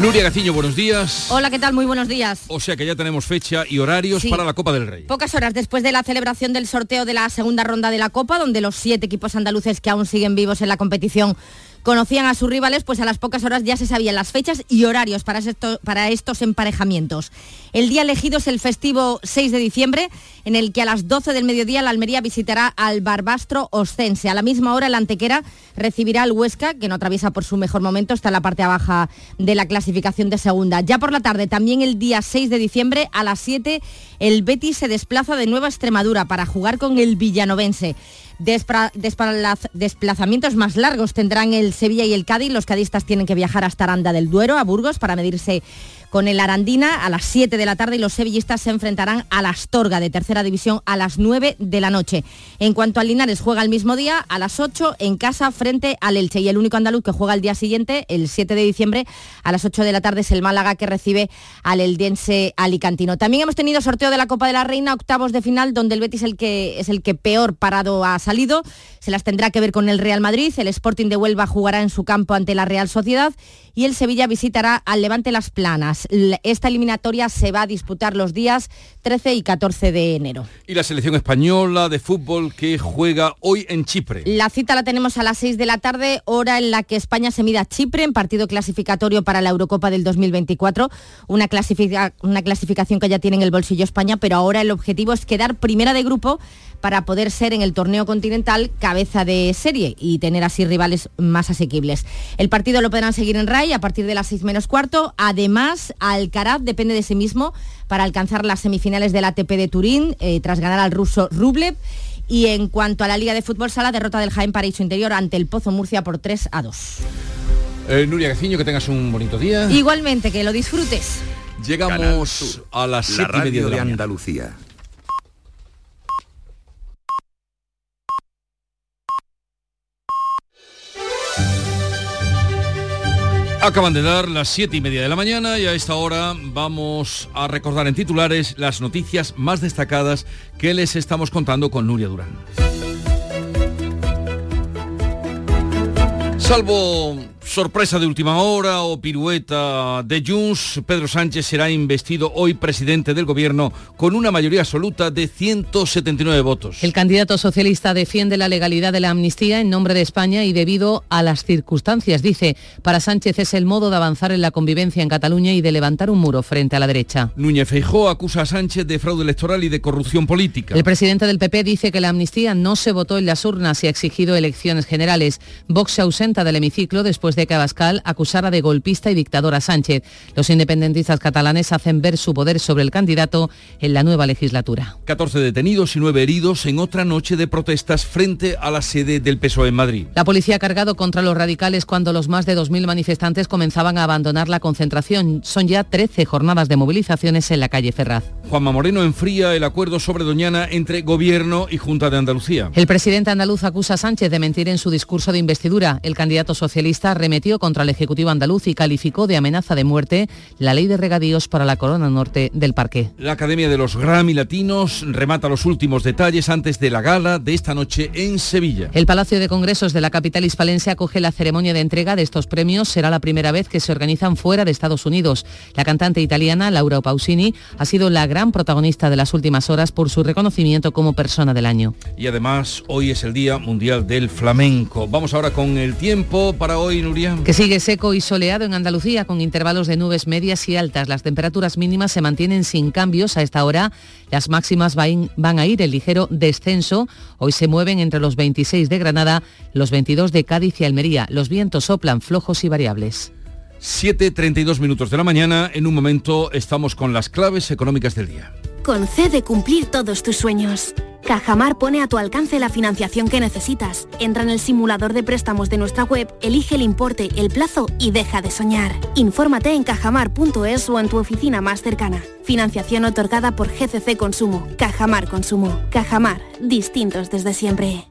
Nuria Gaciño, buenos días. Hola, ¿qué tal? Muy buenos días. O sea que ya tenemos fecha y horarios Sí. para la Copa del Rey. Pocas horas después de la celebración del sorteo de la segunda ronda de la Copa, donde los siete equipos andaluces que aún siguen vivos en la competición conocían a sus rivales, pues a las pocas horas ya se sabían las fechas y horarios para, esto- para estos emparejamientos. El día elegido es el festivo 6 de diciembre, en el que a las 12 del mediodía la Almería visitará al Barbastro Oscense. A la misma hora el Antequera recibirá al Huesca, que no atraviesa por su mejor momento, está en la parte baja de la clasificación de segunda. Ya por la tarde, también el día 6 de diciembre, a las 7, el Betis se desplaza de Nueva Extremadura para jugar con el Villanovense. Desplazamientos más largos tendrán el Sevilla y el Cádiz. Los cadistas tienen que viajar hasta Aranda del Duero, a Burgos, para medirse con el Arandina a las 7 de la tarde y los sevillistas se enfrentarán a la Astorga de tercera división a las 9 de la noche. En cuanto al Linares, juega el mismo día a las 8 en casa frente al Elche y el único andaluz que juega el día siguiente, el 7 de diciembre, a las 8 de la tarde es el Málaga que recibe al Eldense Alicantino. También hemos tenido sorteo de la Copa de la Reina, octavos de final, donde el Betis el que, es el que peor parado ha salido. Se las tendrá que ver con el Real Madrid. El Sporting de Huelva jugará en su campo ante la Real Sociedad y el Sevilla visitará al Levante Las Planas. Esta eliminatoria se va a disputar los días 13 y 14 de enero. Y la selección española de fútbol que juega hoy en Chipre. La cita la tenemos a las 6 de la tarde, hora en la que España se mida a Chipre en partido clasificatorio para la Eurocopa del 2024. Una, una clasificación que ya tiene en el bolsillo España, pero ahora el objetivo es quedar primera de grupo para poder ser en el torneo continental cabeza de serie y tener así rivales más asequibles. El partido lo podrán seguir en RAI a partir de las 6 menos cuarto. Además, Alcaraz depende de sí mismo para alcanzar las semifinales del ATP de Turín eh, tras ganar al ruso Rublev. Y en cuanto a la Liga de Fútbol Sala, derrota del Jaén Paraíso Interior ante el Pozo Murcia por 3 a 2. Eh, Nuria Gaciño, que tengas un bonito día. Igualmente, que lo disfrutes. Llegamos a las 7 y media de Andalucía. Acaban de dar las siete y media de la mañana y a esta hora vamos a recordar en titulares las noticias más destacadas que les estamos contando con Nuria Durán. Salvo sorpresa de última hora o pirueta de Junts, Pedro Sánchez será investido hoy presidente del gobierno con una mayoría absoluta de 179 votos. El candidato socialista defiende la legalidad de la amnistía en nombre de España y debido a las circunstancias, dice, para Sánchez es el modo de avanzar en la convivencia en Cataluña y de levantar un muro frente a la derecha. Núñez Feijó acusa a Sánchez de fraude electoral y de corrupción política. El presidente del PP dice que la amnistía no se votó en las urnas y ha exigido elecciones generales. Vox se ausenta del hemiciclo después de de que Abascal acusara de golpista y dictador a Sánchez. Los independentistas catalanes hacen ver su poder sobre el candidato en la nueva legislatura. 14 detenidos y 9 heridos en otra noche de protestas frente a la sede del PSOE en Madrid. La policía ha cargado contra los radicales cuando los más de 2.000 manifestantes comenzaban a abandonar la concentración. Son ya 13 jornadas de movilizaciones en la calle Ferraz. Juanma Moreno enfría el acuerdo sobre Doñana entre Gobierno y Junta de Andalucía. El presidente andaluz acusa a Sánchez de mentir en su discurso de investidura. El candidato socialista metió contra el Ejecutivo andaluz y calificó de amenaza de muerte la ley de regadíos para la corona norte del parque. La Academia de los Grammy Latinos remata los últimos detalles antes de la gala de esta noche en Sevilla. El Palacio de Congresos de la capital hispalense acoge la ceremonia de entrega de estos premios. Será la primera vez que se organizan fuera de Estados Unidos. La cantante italiana Laura Pausini ha sido la gran protagonista de las últimas horas por su reconocimiento como persona del año. Y además hoy es el Día Mundial del Flamenco. Vamos ahora con el tiempo para hoy, Nuria. Que sigue seco y soleado en Andalucía con intervalos de nubes medias y altas. Las temperaturas mínimas se mantienen sin cambios a esta hora. Las máximas van a ir en ligero descenso. Hoy se mueven entre los 26 de Granada, los 22 de Cádiz y Almería. Los vientos soplan flojos y variables. 7.32 minutos de la mañana. En un momento estamos con las claves económicas del día. Concede cumplir todos tus sueños. Cajamar pone a tu alcance la financiación que necesitas. Entra en el simulador de préstamos de nuestra web, elige el importe, el plazo y deja de soñar. Infórmate en cajamar.es o en tu oficina más cercana. Financiación otorgada por GCC Consumo. Cajamar Consumo. Cajamar. Distintos desde siempre.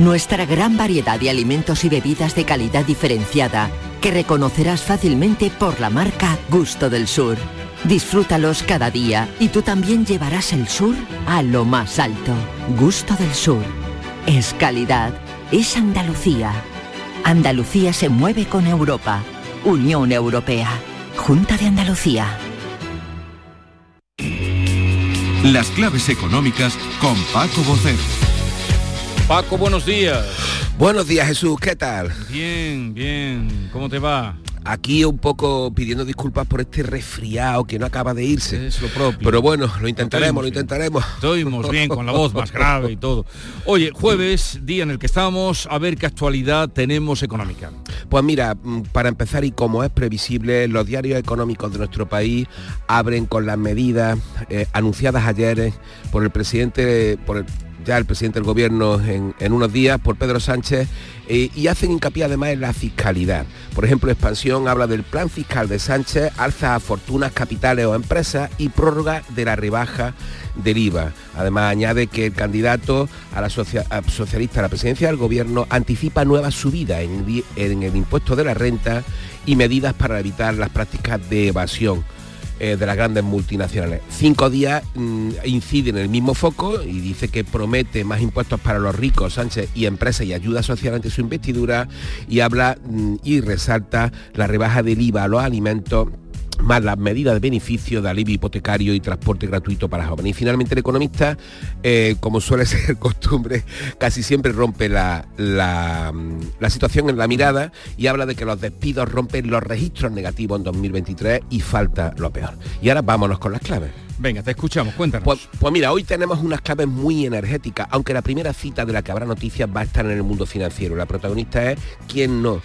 nuestra gran variedad de alimentos y bebidas de calidad diferenciada que reconocerás fácilmente por la marca Gusto del Sur. Disfrútalos cada día y tú también llevarás el sur a lo más alto. Gusto del Sur. Es calidad. Es Andalucía. Andalucía se mueve con Europa. Unión Europea. Junta de Andalucía. Las claves económicas con Paco Bocero. Paco, buenos días. Buenos días, Jesús, ¿qué tal? Bien, bien. ¿Cómo te va? Aquí un poco pidiendo disculpas por este resfriado que no acaba de irse. Es lo propio. Pero bueno, lo intentaremos, lo intentaremos. Estuvimos bien con la voz más grave y todo. Oye, jueves, día en el que estamos, a ver qué actualidad tenemos económica. Pues mira, mm, para empezar y como es previsible, los diarios económicos de nuestro país abren con las medidas eh, anunciadas ayer eh, por el presidente, por el ya el presidente del gobierno en, unos días por Pedro Sánchez eh, y hacen hincapié además en la fiscalidad. Por ejemplo, Expansión habla del plan fiscal de Sánchez, alza a fortunas, capitales o empresas y prórroga de la rebaja del IVA. Además añade que el candidato a la socialista a la presidencia del gobierno anticipa nuevas subidas en el impuesto de la renta y medidas para evitar las prácticas de evasión eh, de las grandes multinacionales. Cinco días mm, incide en el mismo foco y dice que promete más impuestos para los ricos, Sánchez, y empresas y ayuda social ante su investidura y habla mm, y resalta la rebaja del IVA a los alimentos más las medidas de beneficio de alivio hipotecario y transporte gratuito para jóvenes. Y finalmente el economista, eh, como suele ser costumbre, casi siempre rompe la, la, la situación en la mirada y habla de que los despidos rompen los registros negativos en 2023 y falta lo peor. Y ahora vámonos con las claves. Venga, te escuchamos, cuéntanos. Pues, pues mira, hoy tenemos unas claves muy energéticas, aunque la primera cita de la que habrá noticias va a estar en el mundo financiero. La protagonista es, ¿quién no?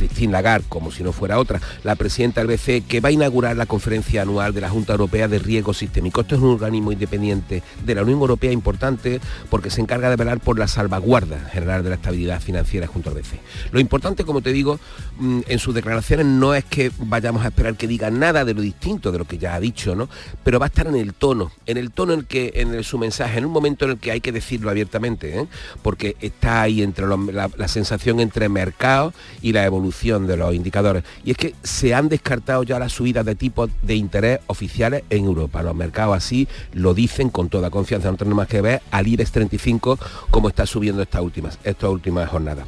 Christine Lagarde, como si no fuera otra, la presidenta del BCE, que va a inaugurar la conferencia anual de la Junta Europea de Riesgo Sistémico. Esto es un organismo independiente de la Unión Europea importante porque se encarga de velar por la salvaguarda general de la estabilidad financiera junto al BCE. Lo importante, como te digo, mm, en sus declaraciones no es que vayamos a esperar que diga nada de lo distinto de lo que ya ha dicho, ¿no? Pero va a estar en el tono, en el tono en el que, en su mensaje, en un momento en el que hay que decirlo abiertamente, ¿eh? porque está ahí entre la sensación entre mercado y la evolución de los indicadores. Y es que se han descartado ya las subidas de tipos de interés oficiales en Europa. Los mercados así lo dicen con toda confianza. No tenemos más que ver al IBEX 35 como está subiendo estas últimas, estas últimas jornadas.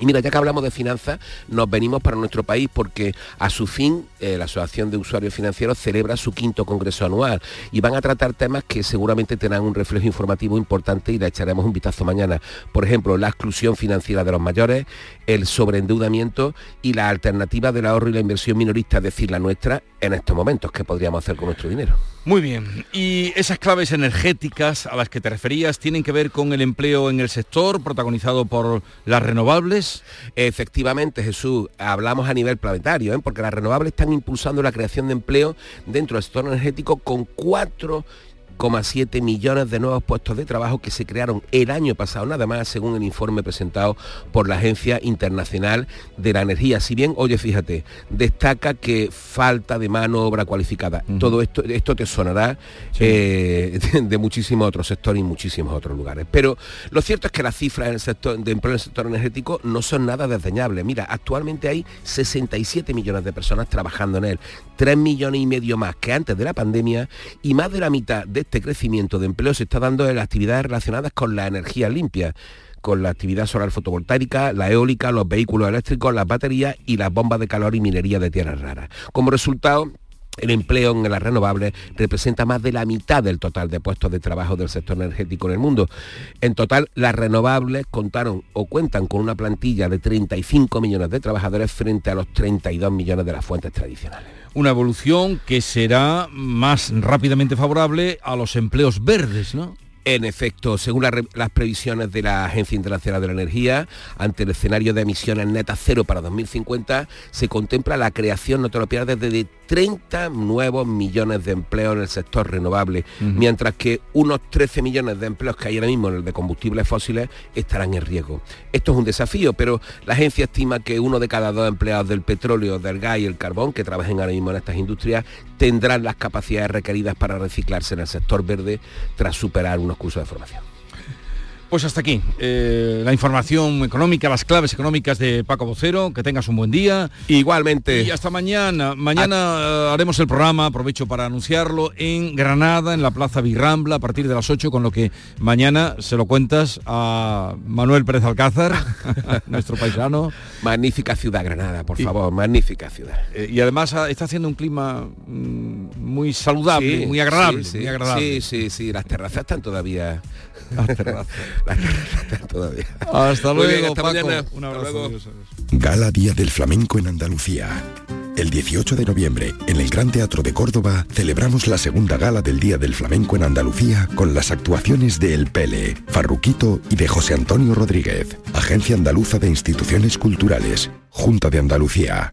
Y mira, ya que hablamos de finanzas, nos venimos para nuestro país porque a su fin eh, la Asociación de Usuarios Financieros celebra su quinto congreso anual y van a tratar temas que seguramente tendrán un reflejo informativo importante y le echaremos un vistazo mañana. Por ejemplo, la exclusión financiera de los mayores, el sobreendeudamiento y la alternativa del ahorro y la inversión minorista, es decir, la nuestra, en estos momentos. ¿Qué podríamos hacer con nuestro dinero? Muy bien. Y esas claves energéticas a las que te referías tienen que ver con el empleo en el sector protagonizado por las renovables. Efectivamente, Jesús, hablamos a nivel planetario, ¿eh? porque las renovables están impulsando la creación de empleo dentro del sector energético con 4,7 millones de nuevos puestos de trabajo que se crearon el año pasado, nada más, según el informe presentado por la Agencia Internacional de la Energía. Si bien, oye, fíjate, destaca que falta de mano obra cualificada. Todo esto, esto te sonará eh, de, de muchísimos otros sectores y muchísimos otros lugares. Pero lo cierto es que las cifras en el sector, de empleo en el sector energético no son nada desdeñables. Mira, actualmente hay 67 millones de personas trabajando en él, 3 millones y medio más que antes de la pandemia y más de la mitad de este crecimiento de empleo se está dando en las actividades relacionadas con la energía limpia con la actividad solar fotovoltaica, la eólica, los vehículos eléctricos, las baterías y las bombas de calor y minería de tierras raras. Como resultado, el empleo en las renovables representa más de la mitad del total de puestos de trabajo del sector energético en el mundo. En total, las renovables contaron o cuentan con una plantilla de 35 millones de trabajadores frente a los 32 millones de las fuentes tradicionales. Una evolución que será más rápidamente favorable a los empleos verdes, ¿no? En efecto, según la las previsiones de la Agencia Internacional de la Energía, ante el escenario de emisiones netas cero para 2050, se contempla la creación, no te lo pierdas, de 30 nuevos millones de empleos en el sector renovable, mientras que unos 13 millones de empleos que hay ahora mismo en el de combustibles fósiles estarán en riesgo. Esto es un desafío, pero la agencia estima que uno de cada dos empleados del petróleo, del gas y el carbón que trabajen ahora mismo en estas industrias tendrán las capacidades requeridas para reciclarse en el sector verde tras superar unos cursos de formación. Pues hasta aquí eh, la información económica, las claves económicas de Paco Vocero. Que tengas un buen día. Igualmente. Y hasta mañana. Mañana eh, haremos el programa, aprovecho para anunciarlo, en Granada, en la Plaza Virrambla, a partir de las 8, con lo que mañana se lo cuentas a Manuel Pérez Alcázar, nuestro paisano. Magnífica ciudad Granada, por favor, magnífica ciudad. Eh, y además ah, está haciendo un clima mm, muy saludable, Sí, muy agradable. sí, sí, muy agradable. Sí, sí, sí, las terrazas están todavía. Todavía. Hasta luego, bien, hasta Paco. mañana. Un Hasta abrazo. luego. Gala Día del Flamenco en Andalucía. El 18 de noviembre, en el Gran Teatro de Córdoba, celebramos la segunda gala del Día del Flamenco en Andalucía con las actuaciones de El Pele, Farruquito y de José Antonio Rodríguez, Agencia Andaluza de Instituciones Culturales, Junta de Andalucía.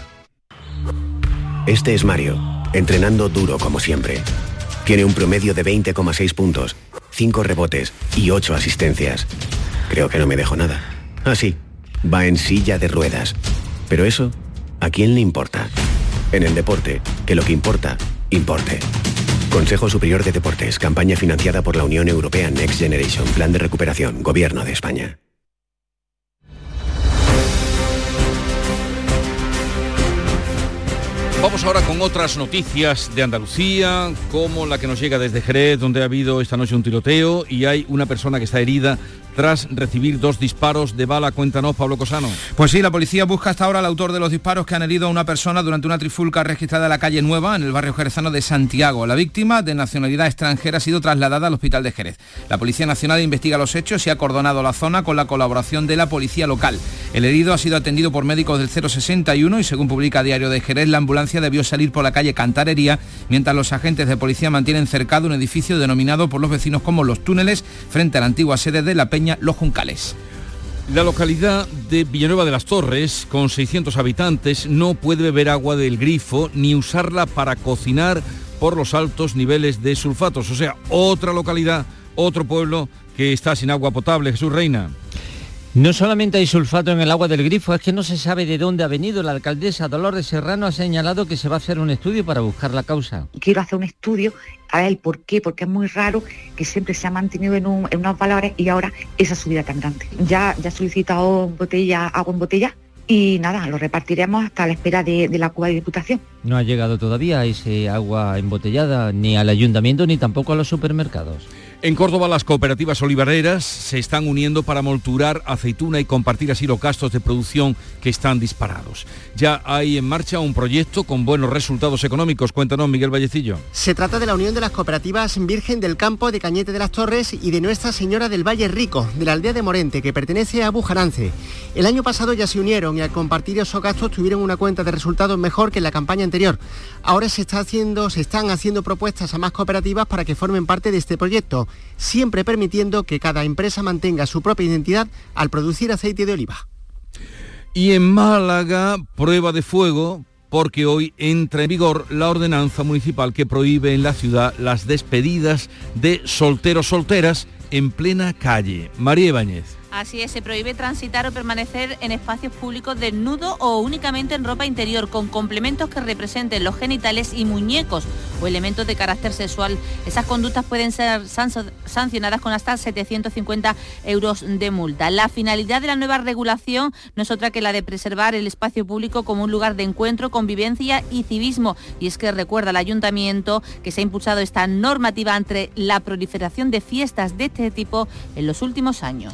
Este es Mario, entrenando duro como siempre. Tiene un promedio de 20,6 puntos, 5 rebotes y 8 asistencias. Creo que no me dejo nada. Ah, sí, va en silla de ruedas. Pero eso, ¿a quién le importa? En el deporte, que lo que importa, importe. Consejo Superior de Deportes, campaña financiada por la Unión Europea Next Generation, Plan de Recuperación, Gobierno de España. Vamos ahora con otras noticias de Andalucía, como la que nos llega desde Jerez, donde ha habido esta noche un tiroteo y hay una persona que está herida tras recibir dos disparos de bala. Cuéntanos, Pablo Cosano. Pues sí, la policía busca hasta ahora al autor de los disparos que han herido a una persona durante una trifulca registrada en la calle Nueva, en el barrio jerezano de Santiago. La víctima, de nacionalidad extranjera, ha sido trasladada al hospital de Jerez. La Policía Nacional investiga los hechos y ha cordonado la zona con la colaboración de la policía local. El herido ha sido atendido por médicos del 061 y según publica Diario de Jerez, la ambulancia debió salir por la calle Cantarería, mientras los agentes de policía mantienen cercado un edificio denominado por los vecinos como Los Túneles, frente a la antigua sede de la Peña Los Juncales. La localidad de Villanueva de las Torres, con 600 habitantes, no puede beber agua del grifo ni usarla para cocinar por los altos niveles de sulfatos. O sea, otra localidad, otro pueblo que está sin agua potable. Jesús Reina. No solamente hay sulfato en el agua del grifo, es que no se sabe de dónde ha venido. La alcaldesa Dolores Serrano ha señalado que se va a hacer un estudio para buscar la causa. Quiero hacer un estudio a ver el por qué, porque es muy raro que siempre se ha mantenido en, un, en unos valores y ahora esa subida tan grande. Ya, ya he solicitado botella, agua en botella y nada, lo repartiremos hasta la espera de, de la Cuba de Diputación. No ha llegado todavía ese agua embotellada ni al ayuntamiento ni tampoco a los supermercados. En Córdoba las cooperativas olivareras se están uniendo para molturar aceituna y compartir así los gastos de producción que están disparados. Ya hay en marcha un proyecto con buenos resultados económicos. Cuéntanos, Miguel Vallecillo. Se trata de la unión de las cooperativas Virgen del Campo de Cañete de las Torres y de Nuestra Señora del Valle Rico, de la aldea de Morente, que pertenece a Bujarance. El año pasado ya se unieron y al compartir esos gastos tuvieron una cuenta de resultados mejor que en la campaña anterior. Ahora se, está haciendo, se están haciendo propuestas a más cooperativas para que formen parte de este proyecto siempre permitiendo que cada empresa mantenga su propia identidad al producir aceite de oliva. Y en Málaga, prueba de fuego, porque hoy entra en vigor la ordenanza municipal que prohíbe en la ciudad las despedidas de solteros solteras en plena calle. María Ibáñez. Así es, se prohíbe transitar o permanecer en espacios públicos desnudo o únicamente en ropa interior con complementos que representen los genitales y muñecos o elementos de carácter sexual. Esas conductas pueden ser sancionadas con hasta 750 euros de multa. La finalidad de la nueva regulación no es otra que la de preservar el espacio público como un lugar de encuentro, convivencia y civismo. Y es que recuerda al ayuntamiento que se ha impulsado esta normativa entre la proliferación de fiestas de este tipo en los últimos años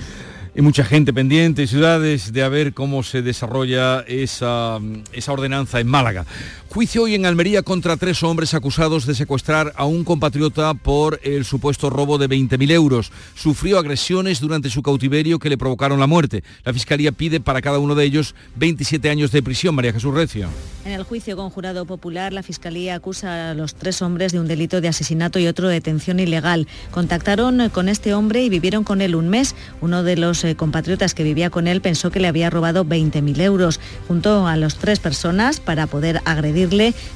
y mucha gente pendiente, ciudades, de a ver cómo se desarrolla esa, ordenanza en Málaga. Juicio hoy en Almería contra tres hombres acusados de secuestrar a un compatriota por el supuesto robo de 20.000 euros. Sufrió agresiones durante su cautiverio que le provocaron la muerte. La Fiscalía pide para cada uno de ellos 27 años de prisión. María Jesús Recio. En el juicio con jurado popular, la Fiscalía acusa a los tres hombres de un delito de asesinato y otro de detención ilegal. Contactaron con este hombre y vivieron con él un mes. Uno de los compatriotas que vivía con él pensó que le había robado 20.000 euros. Juntó a los tres personas para poder agredir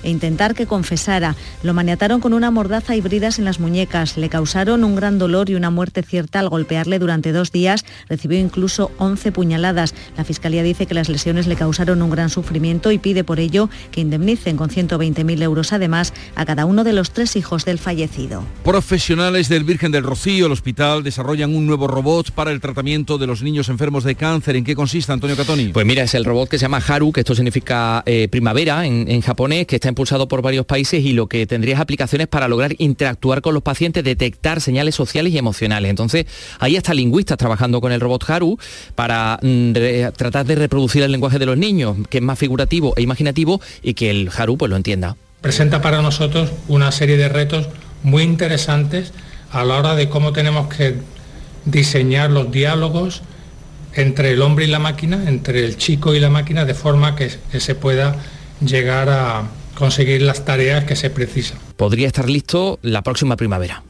e intentar que confesara. Lo maniataron con una mordaza y bridas en las muñecas. Le causaron un gran dolor y una muerte cierta al golpearle durante dos días. Recibió incluso 11 puñaladas. La Fiscalía dice que las lesiones le causaron un gran sufrimiento y pide por ello que indemnicen con 120.000 euros además a cada uno de los tres hijos del fallecido. Profesionales del Virgen del Rocío, el hospital, desarrollan un nuevo robot para el tratamiento de de los niños enfermos de cáncer. ¿En qué consiste, Antonio Catoni? Pues mira, es el robot que se llama Haru, que esto significa eh, primavera en, en japonés, que está impulsado por varios países y lo que tendría es aplicaciones para lograr interactuar con los pacientes, detectar señales sociales y emocionales. Entonces, ahí está lingüistas trabajando con el robot Haru para mm, re- tratar de reproducir el lenguaje de los niños, que es más figurativo e imaginativo y que el Haru pues lo entienda. presenta para nosotros una serie de retos muy interesantes a la hora de cómo tenemos que diseñar los diálogos entre el hombre y la máquina, entre el chico y la máquina, de forma que, que se pueda llegar a conseguir las tareas que se precisan. Podría estar listo la próxima primavera.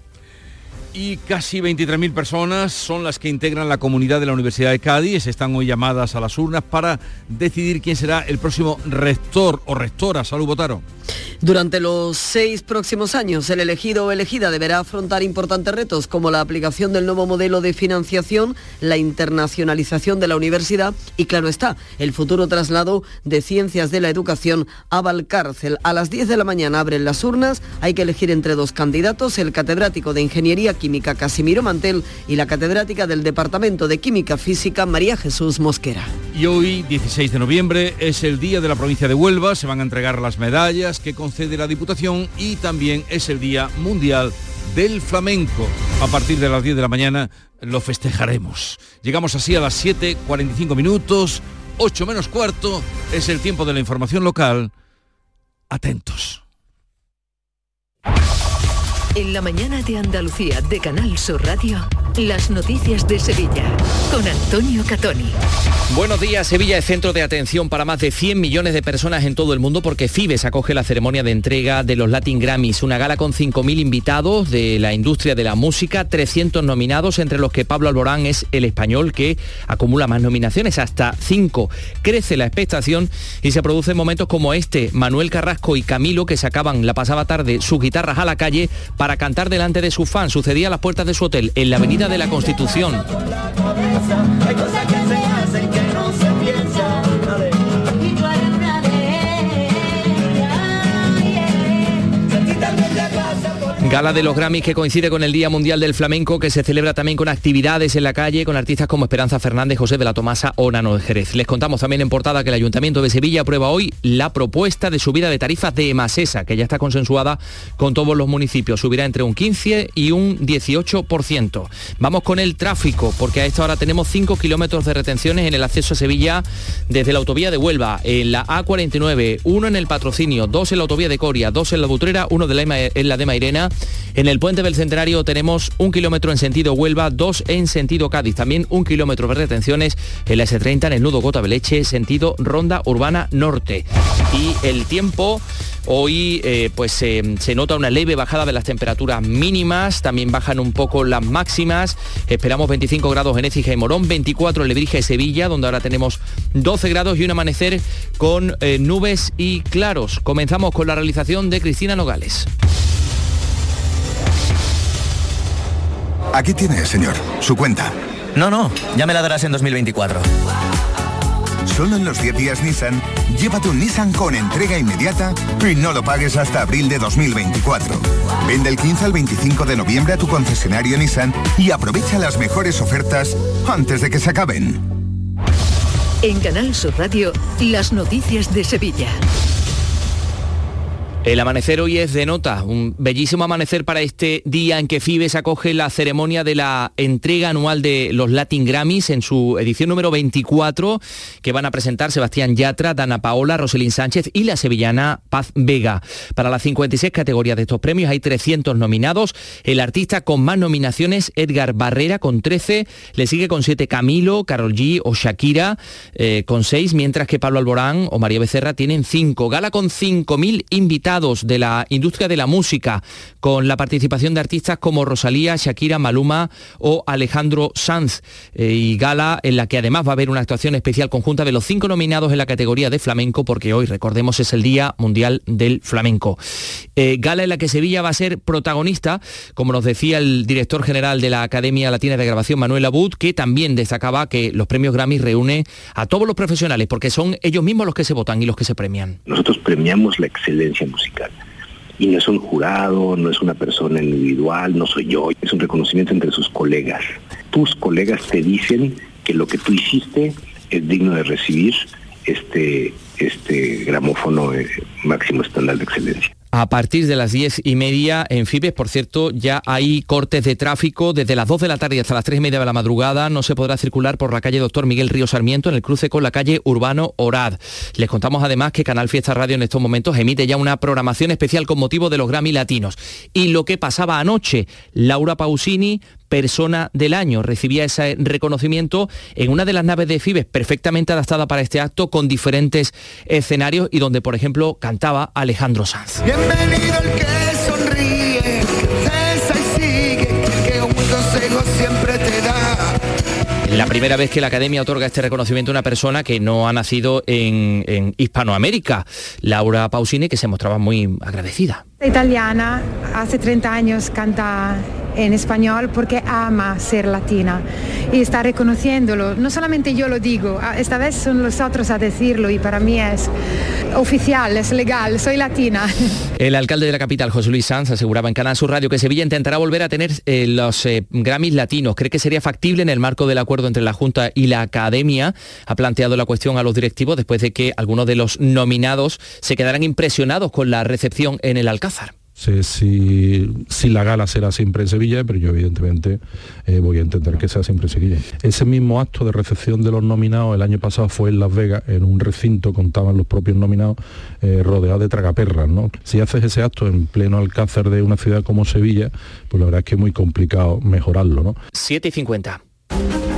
Y casi 23.000 personas son las que integran la comunidad de la Universidad de Cádiz. Están hoy llamadas a las urnas para decidir quién será el próximo rector o rectora. Salud, Botaro. Durante los seis próximos años, el elegido o elegida deberá afrontar importantes retos como la aplicación del nuevo modelo de financiación, la internacionalización de la universidad y, claro está, el futuro traslado de ciencias de la educación a Valcárcel. A las 10 de la mañana abren las urnas, hay que elegir entre dos candidatos, el catedrático de Ingeniería Química Casimiro Mantel y la catedrática del Departamento de Química Física María Jesús Mosquera. Y hoy, 16 de noviembre, es el día de la provincia de Huelva. Se van a entregar las medallas que concede la Diputación y también es el Día Mundial del Flamenco. A partir de las 10 de la mañana lo festejaremos. Llegamos así a las 7.45 minutos, 8 menos cuarto, es el tiempo de la información local. Atentos. En la mañana de Andalucía de Canal Sur Radio, las noticias de Sevilla con Antonio Catoni. Buenos días, Sevilla es centro de atención para más de 100 millones de personas en todo el mundo porque Fibes acoge la ceremonia de entrega de los Latin Grammys, una gala con 5.000 invitados de la industria de la música, 300 nominados, entre los que Pablo Alborán es el español que acumula más nominaciones, hasta 5. Crece la expectación y se producen momentos como este, Manuel Carrasco y Camilo que sacaban la pasada tarde sus guitarras a la calle para cantar delante de sus fans. Sucedía a las puertas de su hotel en la Avenida de la Constitución. Gala de los Grammys que coincide con el Día Mundial del Flamenco que se celebra también con actividades en la calle con artistas como Esperanza Fernández, José de la Tomasa o Nano de Jerez. Les contamos también en portada que el Ayuntamiento de Sevilla aprueba hoy la propuesta de subida de tarifas de Emasesa, que ya está consensuada con todos los municipios. Subirá entre un 15 y un 18%. Vamos con el tráfico, porque a esta hora tenemos 5 kilómetros de retenciones en el acceso a Sevilla desde la autovía de Huelva, en la A49, uno en el patrocinio, dos en la autovía de Coria, dos en la Butrera, uno de en la de Mairena. En el puente del Centenario tenemos un kilómetro en sentido Huelva, dos en sentido Cádiz, también un kilómetro de retenciones en la S30 en el nudo Gota Beleche, sentido Ronda Urbana Norte. Y el tiempo Hoy eh, pues eh, se nota una leve bajada de las temperaturas mínimas, también bajan un poco las máximas. Esperamos 25 grados en Écija y Morón, 24 en Lebrija y Sevilla, donde ahora tenemos 12 grados y un amanecer con eh, nubes y claros. Comenzamos con la realización de Cristina Nogales. Aquí tiene, señor, su cuenta. No, no, ya me la darás en 2024. Solo en los 10 días Nissan, llévate un Nissan con entrega inmediata y no lo pagues hasta abril de 2024. Vende el 15 al 25 de noviembre a tu concesionario Nissan y aprovecha las mejores ofertas antes de que se acaben. En Canal Sur Radio, las noticias de Sevilla. El amanecer hoy es de nota, un bellísimo amanecer para este día en que Fibes acoge la ceremonia de la entrega anual de los Latin Grammys en su edición número 24, que van a presentar Sebastián Yatra, Dana Paola, Roselín Sánchez y la sevillana Paz Vega. Para las 56 categorías de estos premios hay 300 nominados. El artista con más nominaciones, Edgar Barrera, con 13, le sigue con 7 Camilo, Carol G o Shakira, eh, con 6, mientras que Pablo Alborán o María Becerra tienen 5. Gala con 5.000 invitados de la industria de la música, con la participación de artistas como Rosalía, Shakira, Maluma o Alejandro Sanz. Eh, y gala en la que además va a haber una actuación especial conjunta de los cinco nominados en la categoría de flamenco, porque hoy, recordemos, es el Día Mundial del Flamenco. Eh, gala en la que Sevilla va a ser protagonista, como nos decía el director general de la Academia Latina de Grabación, Manuel Abud, que también destacaba que los premios Grammy reúne a todos los profesionales, porque son ellos mismos los que se votan y los que se premian. Nosotros premiamos la excelencia musical. Y no es un jurado, no es una persona individual, no soy yo, es un reconocimiento entre sus colegas. Tus colegas te dicen que lo que tú hiciste es digno de recibir este, este gramófono eh, máximo estándar de excelencia. A partir de las diez y media en Fibes, por cierto, ya hay cortes de tráfico desde las 2 de la tarde hasta las tres y media de la madrugada. No se podrá circular por la calle Doctor Miguel Río Sarmiento en el cruce con la calle Urbano Orad. Les contamos además que Canal Fiesta Radio en estos momentos emite ya una programación especial con motivo de los Grammy Latinos. Y lo que pasaba anoche, Laura Pausini persona del año. Recibía ese reconocimiento en una de las naves de Fibes perfectamente adaptada para este acto con diferentes escenarios y donde, por ejemplo, cantaba Alejandro Sanz. Bienvenido el que La primera vez que la Academia otorga este reconocimiento a una persona que no ha nacido en, en Hispanoamérica, Laura Pausini, que se mostraba muy agradecida. Italiana, hace 30 años canta en español porque ama ser latina y está reconociéndolo. No solamente yo lo digo, esta vez son los otros a decirlo y para mí es oficial, es legal, soy latina. El alcalde de la capital, José Luis Sanz, aseguraba en Canal Sur Radio que Sevilla intentará volver a tener eh, los eh, Grammys latinos. Cree que sería factible en el marco del acuerdo entre la Junta y la Academia. Ha planteado la cuestión a los directivos después de que algunos de los nominados se quedaran impresionados con la recepción en el Alcázar. sé si, si la gala será siempre en Sevilla, pero yo evidentemente eh, voy a intentar que sea siempre en Sevilla. Ese mismo acto de recepción de los nominados el año pasado fue en Las Vegas, en un recinto, contaban los propios nominados, eh, rodeado de tragaperras. ¿no? Si haces ese acto en pleno alcázar de una ciudad como Sevilla, pues la verdad es que es muy complicado mejorarlo. ¿no? 7 y 50.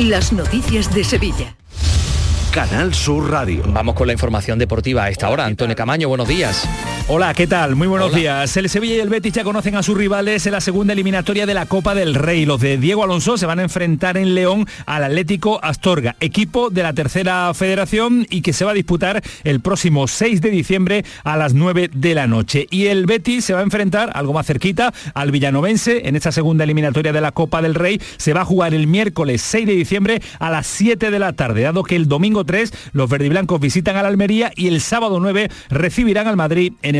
Las noticias de Sevilla. Canal Sur Radio. Vamos con la información deportiva a esta hora. Antonio Camaño, buenos días. Hola, ¿qué tal? Muy buenos días. El Sevilla y el Betis ya conocen a sus rivales en la segunda eliminatoria de la Copa del Rey. Los de Diego Alonso se van a enfrentar en León al Atlético Astorga, equipo de la tercera federación y que se va a disputar el próximo 6 de diciembre a las 9 de la noche. Y el Betis se va a enfrentar, algo más cerquita, al Villanovense en esta segunda eliminatoria de la Copa del Rey. Se va a jugar el miércoles 6 de diciembre a las 7 de la tarde, dado que el domingo 3 los verdiblancos visitan a la Almería y el sábado 9 recibirán al Madrid en el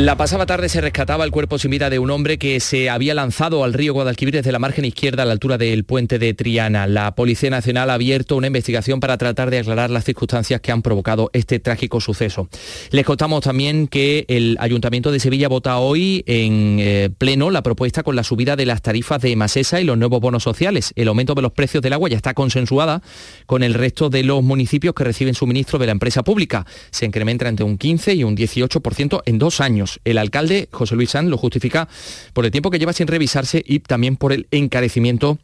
La pasada tarde se rescataba el cuerpo sin vida de un hombre que se había lanzado al río Guadalquivir desde la margen izquierda a la altura del puente de Triana. La Policía Nacional ha abierto una investigación para tratar de aclarar las circunstancias que han provocado este trágico suceso. Les contamos también que el Ayuntamiento de Sevilla vota hoy en eh, pleno la propuesta con la subida de las tarifas de Masesa y los nuevos bonos sociales. El aumento de los precios del agua ya está consensuada con el resto de los municipios que reciben suministro de la empresa pública. Se incrementa entre un 15 y un 18% en dos años. El alcalde, José Luis Sanz, lo justifica por el tiempo que lleva sin revisarse y también por el encarecimiento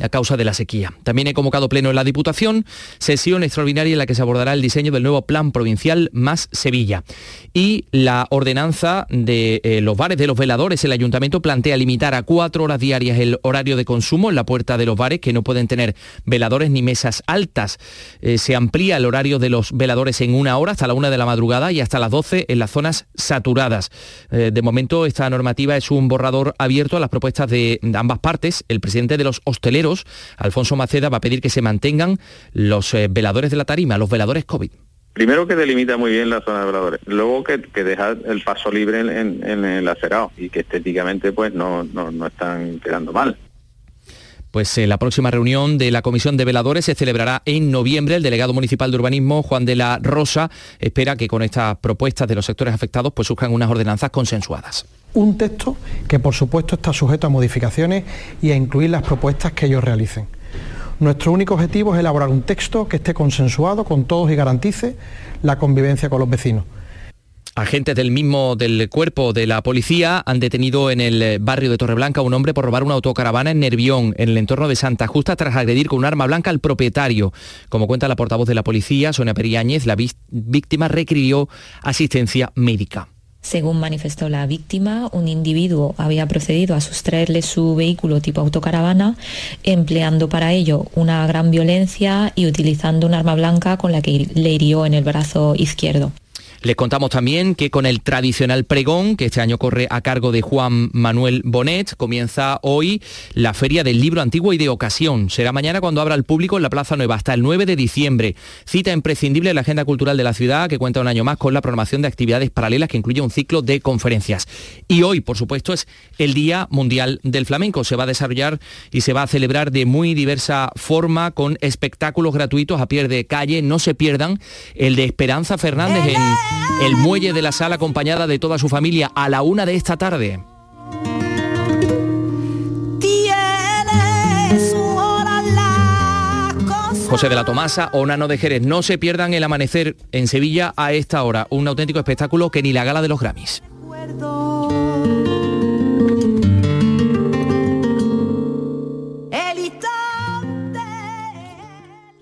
a causa de la sequía. También he convocado pleno en la Diputación, sesión extraordinaria en la que se abordará el diseño del nuevo Plan Provincial más Sevilla. Y la ordenanza de eh, los bares de los veladores, el Ayuntamiento plantea limitar a cuatro horas diarias el horario de consumo en la puerta de los bares que no pueden tener veladores ni mesas altas. Eh, se amplía el horario de los veladores en una hora hasta la una de la madrugada y hasta las 12 en las zonas saturadas. Eh, de momento esta normativa es un borrador abierto a las propuestas de ambas partes. El presidente de los hosteleros Alfonso Maceda, va a pedir que se mantengan los eh, veladores de la tarima, los veladores COVID. Primero que delimita muy bien la zona de veladores, luego que, deja el paso libre en, el acerado y que estéticamente pues no, no, no están quedando mal. Pues eh, la próxima reunión de la Comisión de Veladores se celebrará en noviembre. El delegado municipal de urbanismo, Juan de la Rosa, espera que con estas propuestas de los sectores afectados pues surjan unas ordenanzas consensuadas. Un texto que por supuesto está sujeto a modificaciones y a incluir las propuestas que ellos realicen. Nuestro único objetivo es elaborar un texto que esté consensuado con todos y garantice la convivencia con los vecinos. Agentes del mismo del cuerpo de la policía han detenido en el barrio de Torreblanca a un hombre por robar una autocaravana en Nervión, en el entorno de Santa Justa, tras agredir con un arma blanca al propietario. Como cuenta la portavoz de la policía, Sonia Periáñez, la víctima requirió asistencia médica. Según manifestó la víctima, un individuo había procedido a sustraerle su vehículo tipo autocaravana, empleando para ello una gran violencia y utilizando un arma blanca con la que le hirió en el brazo izquierdo. Les contamos también que con el tradicional pregón, que este año corre a cargo de Juan Manuel Bonet, comienza hoy la Feria del Libro Antiguo y de Ocasión. Será mañana cuando abra el público en la Plaza Nueva hasta el 9 de diciembre. Cita imprescindible en la agenda cultural de la ciudad, que cuenta un año más con la programación de actividades paralelas que incluye un ciclo de conferencias. Y hoy, por supuesto, es el Día Mundial del Flamenco. Se va a desarrollar y se va a celebrar de muy diversa forma con espectáculos gratuitos a pie de calle. No se pierdan el de Esperanza Fernández en el muelle de la sala acompañada de toda su familia a la una de esta tarde. José de la Tomasa o Nano de Jerez. No se pierdan el amanecer en Sevilla a esta hora. Un auténtico espectáculo que ni la gala de los Grammys.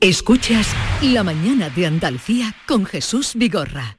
Escuchas La mañana de Andalucía con Jesús Vigorra.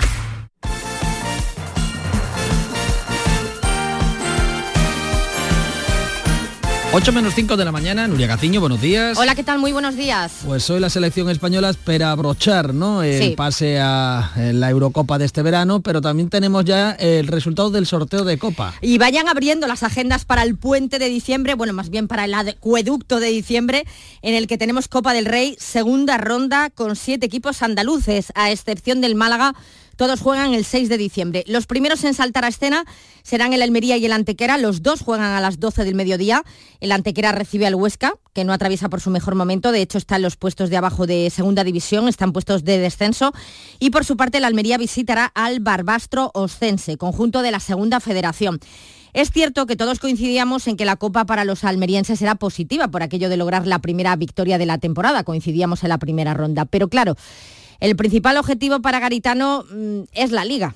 8 menos 5 de la mañana, Nuria Gaciño, buenos días. Hola, ¿qué tal? Muy buenos días. Pues hoy la selección española espera abrochar ¿no? el pase a la Eurocopa de este verano, pero también tenemos ya el resultado del sorteo de Copa. Y vayan abriendo las agendas para el puente de diciembre, bueno, más bien para el acueducto de diciembre, en el que tenemos Copa del Rey, segunda ronda con siete equipos andaluces, a excepción del Málaga todos juegan el 6 de diciembre. Los primeros en saltar a escena serán el Almería y el Antequera. Los dos juegan a las 12 del mediodía. El Antequera recibe al Huesca, que no atraviesa por su mejor momento. De hecho, está en los puestos de abajo de segunda división, están puestos de descenso. Y por su parte, el Almería visitará al Barbastro Oscense, conjunto de la segunda federación. Es cierto que todos coincidíamos en que la Copa para los almerienses era positiva por aquello de lograr la primera victoria de la temporada. Coincidíamos en la primera ronda. Pero claro, el principal objetivo para Garitano mm, es la liga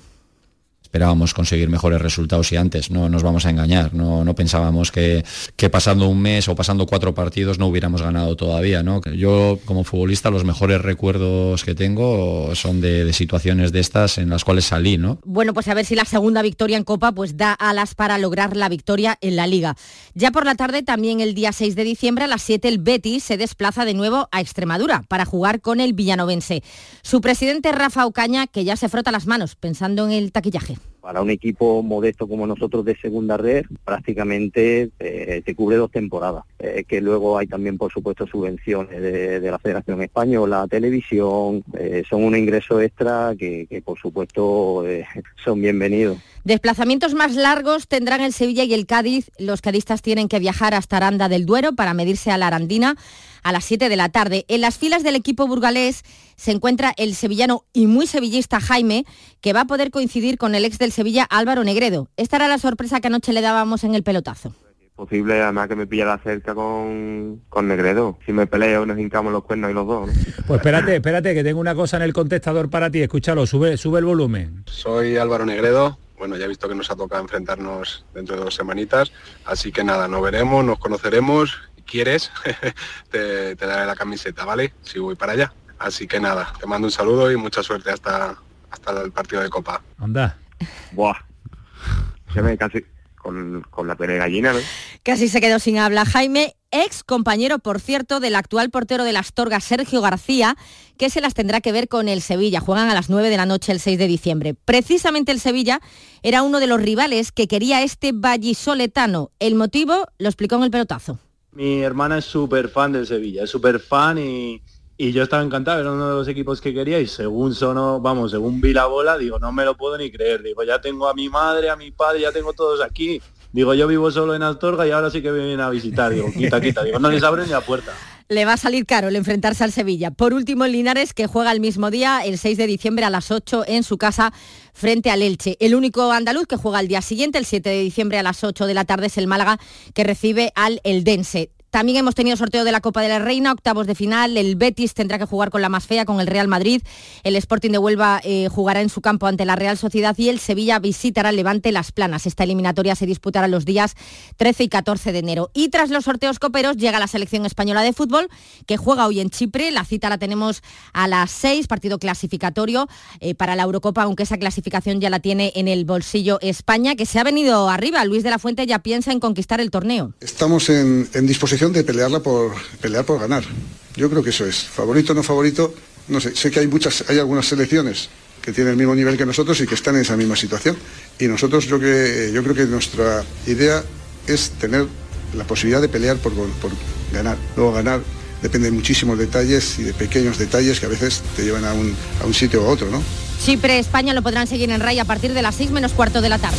esperábamos conseguir mejores resultados y antes, no nos vamos a engañar, no, no pensábamos que, que, pasando un mes o pasando cuatro partidos no hubiéramos ganado todavía. ¿no? Yo como futbolista los mejores recuerdos que tengo son de, situaciones de estas en las cuales salí. ¿no? Bueno, pues a ver si la segunda victoria en Copa pues da alas para lograr la victoria en la Liga. Ya por la tarde, también el día 6 de diciembre a las 7 el Betis se desplaza de nuevo a Extremadura para jugar con el villanovense. Su presidente Rafa Ocaña, que ya se frota las manos pensando en el taquillaje para un equipo modesto como nosotros de segunda red, prácticamente eh, te cubre dos temporadas. Eh, que luego hay también, por supuesto, subvenciones de, la Federación Española, televisión, eh, son un ingreso extra que, que por supuesto, son bienvenidos. Desplazamientos más largos tendrán el Sevilla y el Cádiz. Los cadistas tienen que viajar hasta Aranda del Duero para medirse a la Arandina a las 7 de la tarde. En las filas del equipo burgalés se encuentra el sevillano y muy sevillista Jaime, que va a poder coincidir con el ex del Sevilla Álvaro Negredo. Esta era la sorpresa que anoche le dábamos en el pelotazo posible además que me pillara cerca con, con Negredo. Si me peleo nos hincamos los cuernos y los dos. Pues espérate, espérate, que tengo una cosa en el contestador para ti. Escúchalo, sube, sube el volumen. Soy Álvaro Negredo. Bueno, ya he visto que nos ha tocado enfrentarnos dentro de dos semanitas, así que nada, nos veremos, nos conoceremos quieres, te, daré la camiseta, ¿vale? Si voy para allá. Así que nada, te mando un saludo y mucha suerte hasta, hasta el partido de Copa. Anda. Buah. Se me casi con, con la pene gallina, ¿no? Casi se quedó sin habla. Jaime, ex compañero, por cierto, del actual portero de las Torgas, Sergio García, que se las tendrá que ver con el Sevilla. Juegan a las 9 de la noche el 6 de diciembre. Precisamente el Sevilla era uno de los rivales que quería este vallisoletano. El motivo lo explicó en el pelotazo. Mi hermana es súper fan del Sevilla, es súper fan y, y yo estaba encantado, era uno de los equipos que quería y según sonó, vamos, según vi la bola, digo, no me lo puedo ni creer, digo, ya tengo a mi madre, a mi padre, ya tengo todos aquí. Digo, yo vivo solo en Astorga y ahora sí que me vienen a visitar. Digo, quita, quita. Digo, no les abren ni la puerta. Le va a salir caro el enfrentarse al Sevilla. Por último, Linares, que juega el mismo día, el 6 de diciembre a las 8 en su casa frente al Elche. El único andaluz que juega el día siguiente, el 7 de diciembre a las 8 de la tarde, es el Málaga, que recibe al Eldense. También hemos tenido sorteo de la Copa de la Reina, octavos de final. El Betis tendrá que jugar con la más fea, con el Real Madrid. El Sporting de Huelva eh, jugará en su campo ante la Real Sociedad y el Sevilla visitará Levante Las Planas. Esta eliminatoria se disputará los días 13 y 14 de enero. Y tras los sorteos coperos llega la selección española de fútbol que juega hoy en Chipre. La cita la tenemos a las 6, partido clasificatorio eh, para la Eurocopa, aunque esa clasificación ya la tiene en el bolsillo España, que se ha venido arriba. Luis de la Fuente ya piensa en conquistar el torneo. Estamos en disposición de pelearla por pelear por ganar. Yo creo que eso es. Favorito o no favorito, no sé, sé que hay muchas, hay algunas selecciones que tienen el mismo nivel que nosotros y que están en esa misma situación. Y nosotros yo, que, yo creo que nuestra idea es tener la posibilidad de pelear por, por ganar. Luego ganar depende de muchísimos detalles y de pequeños detalles que a veces te llevan a un, a un sitio u otro, ¿no? Chipre, España lo podrán seguir en RAI a partir de las 6 menos cuarto de la tarde.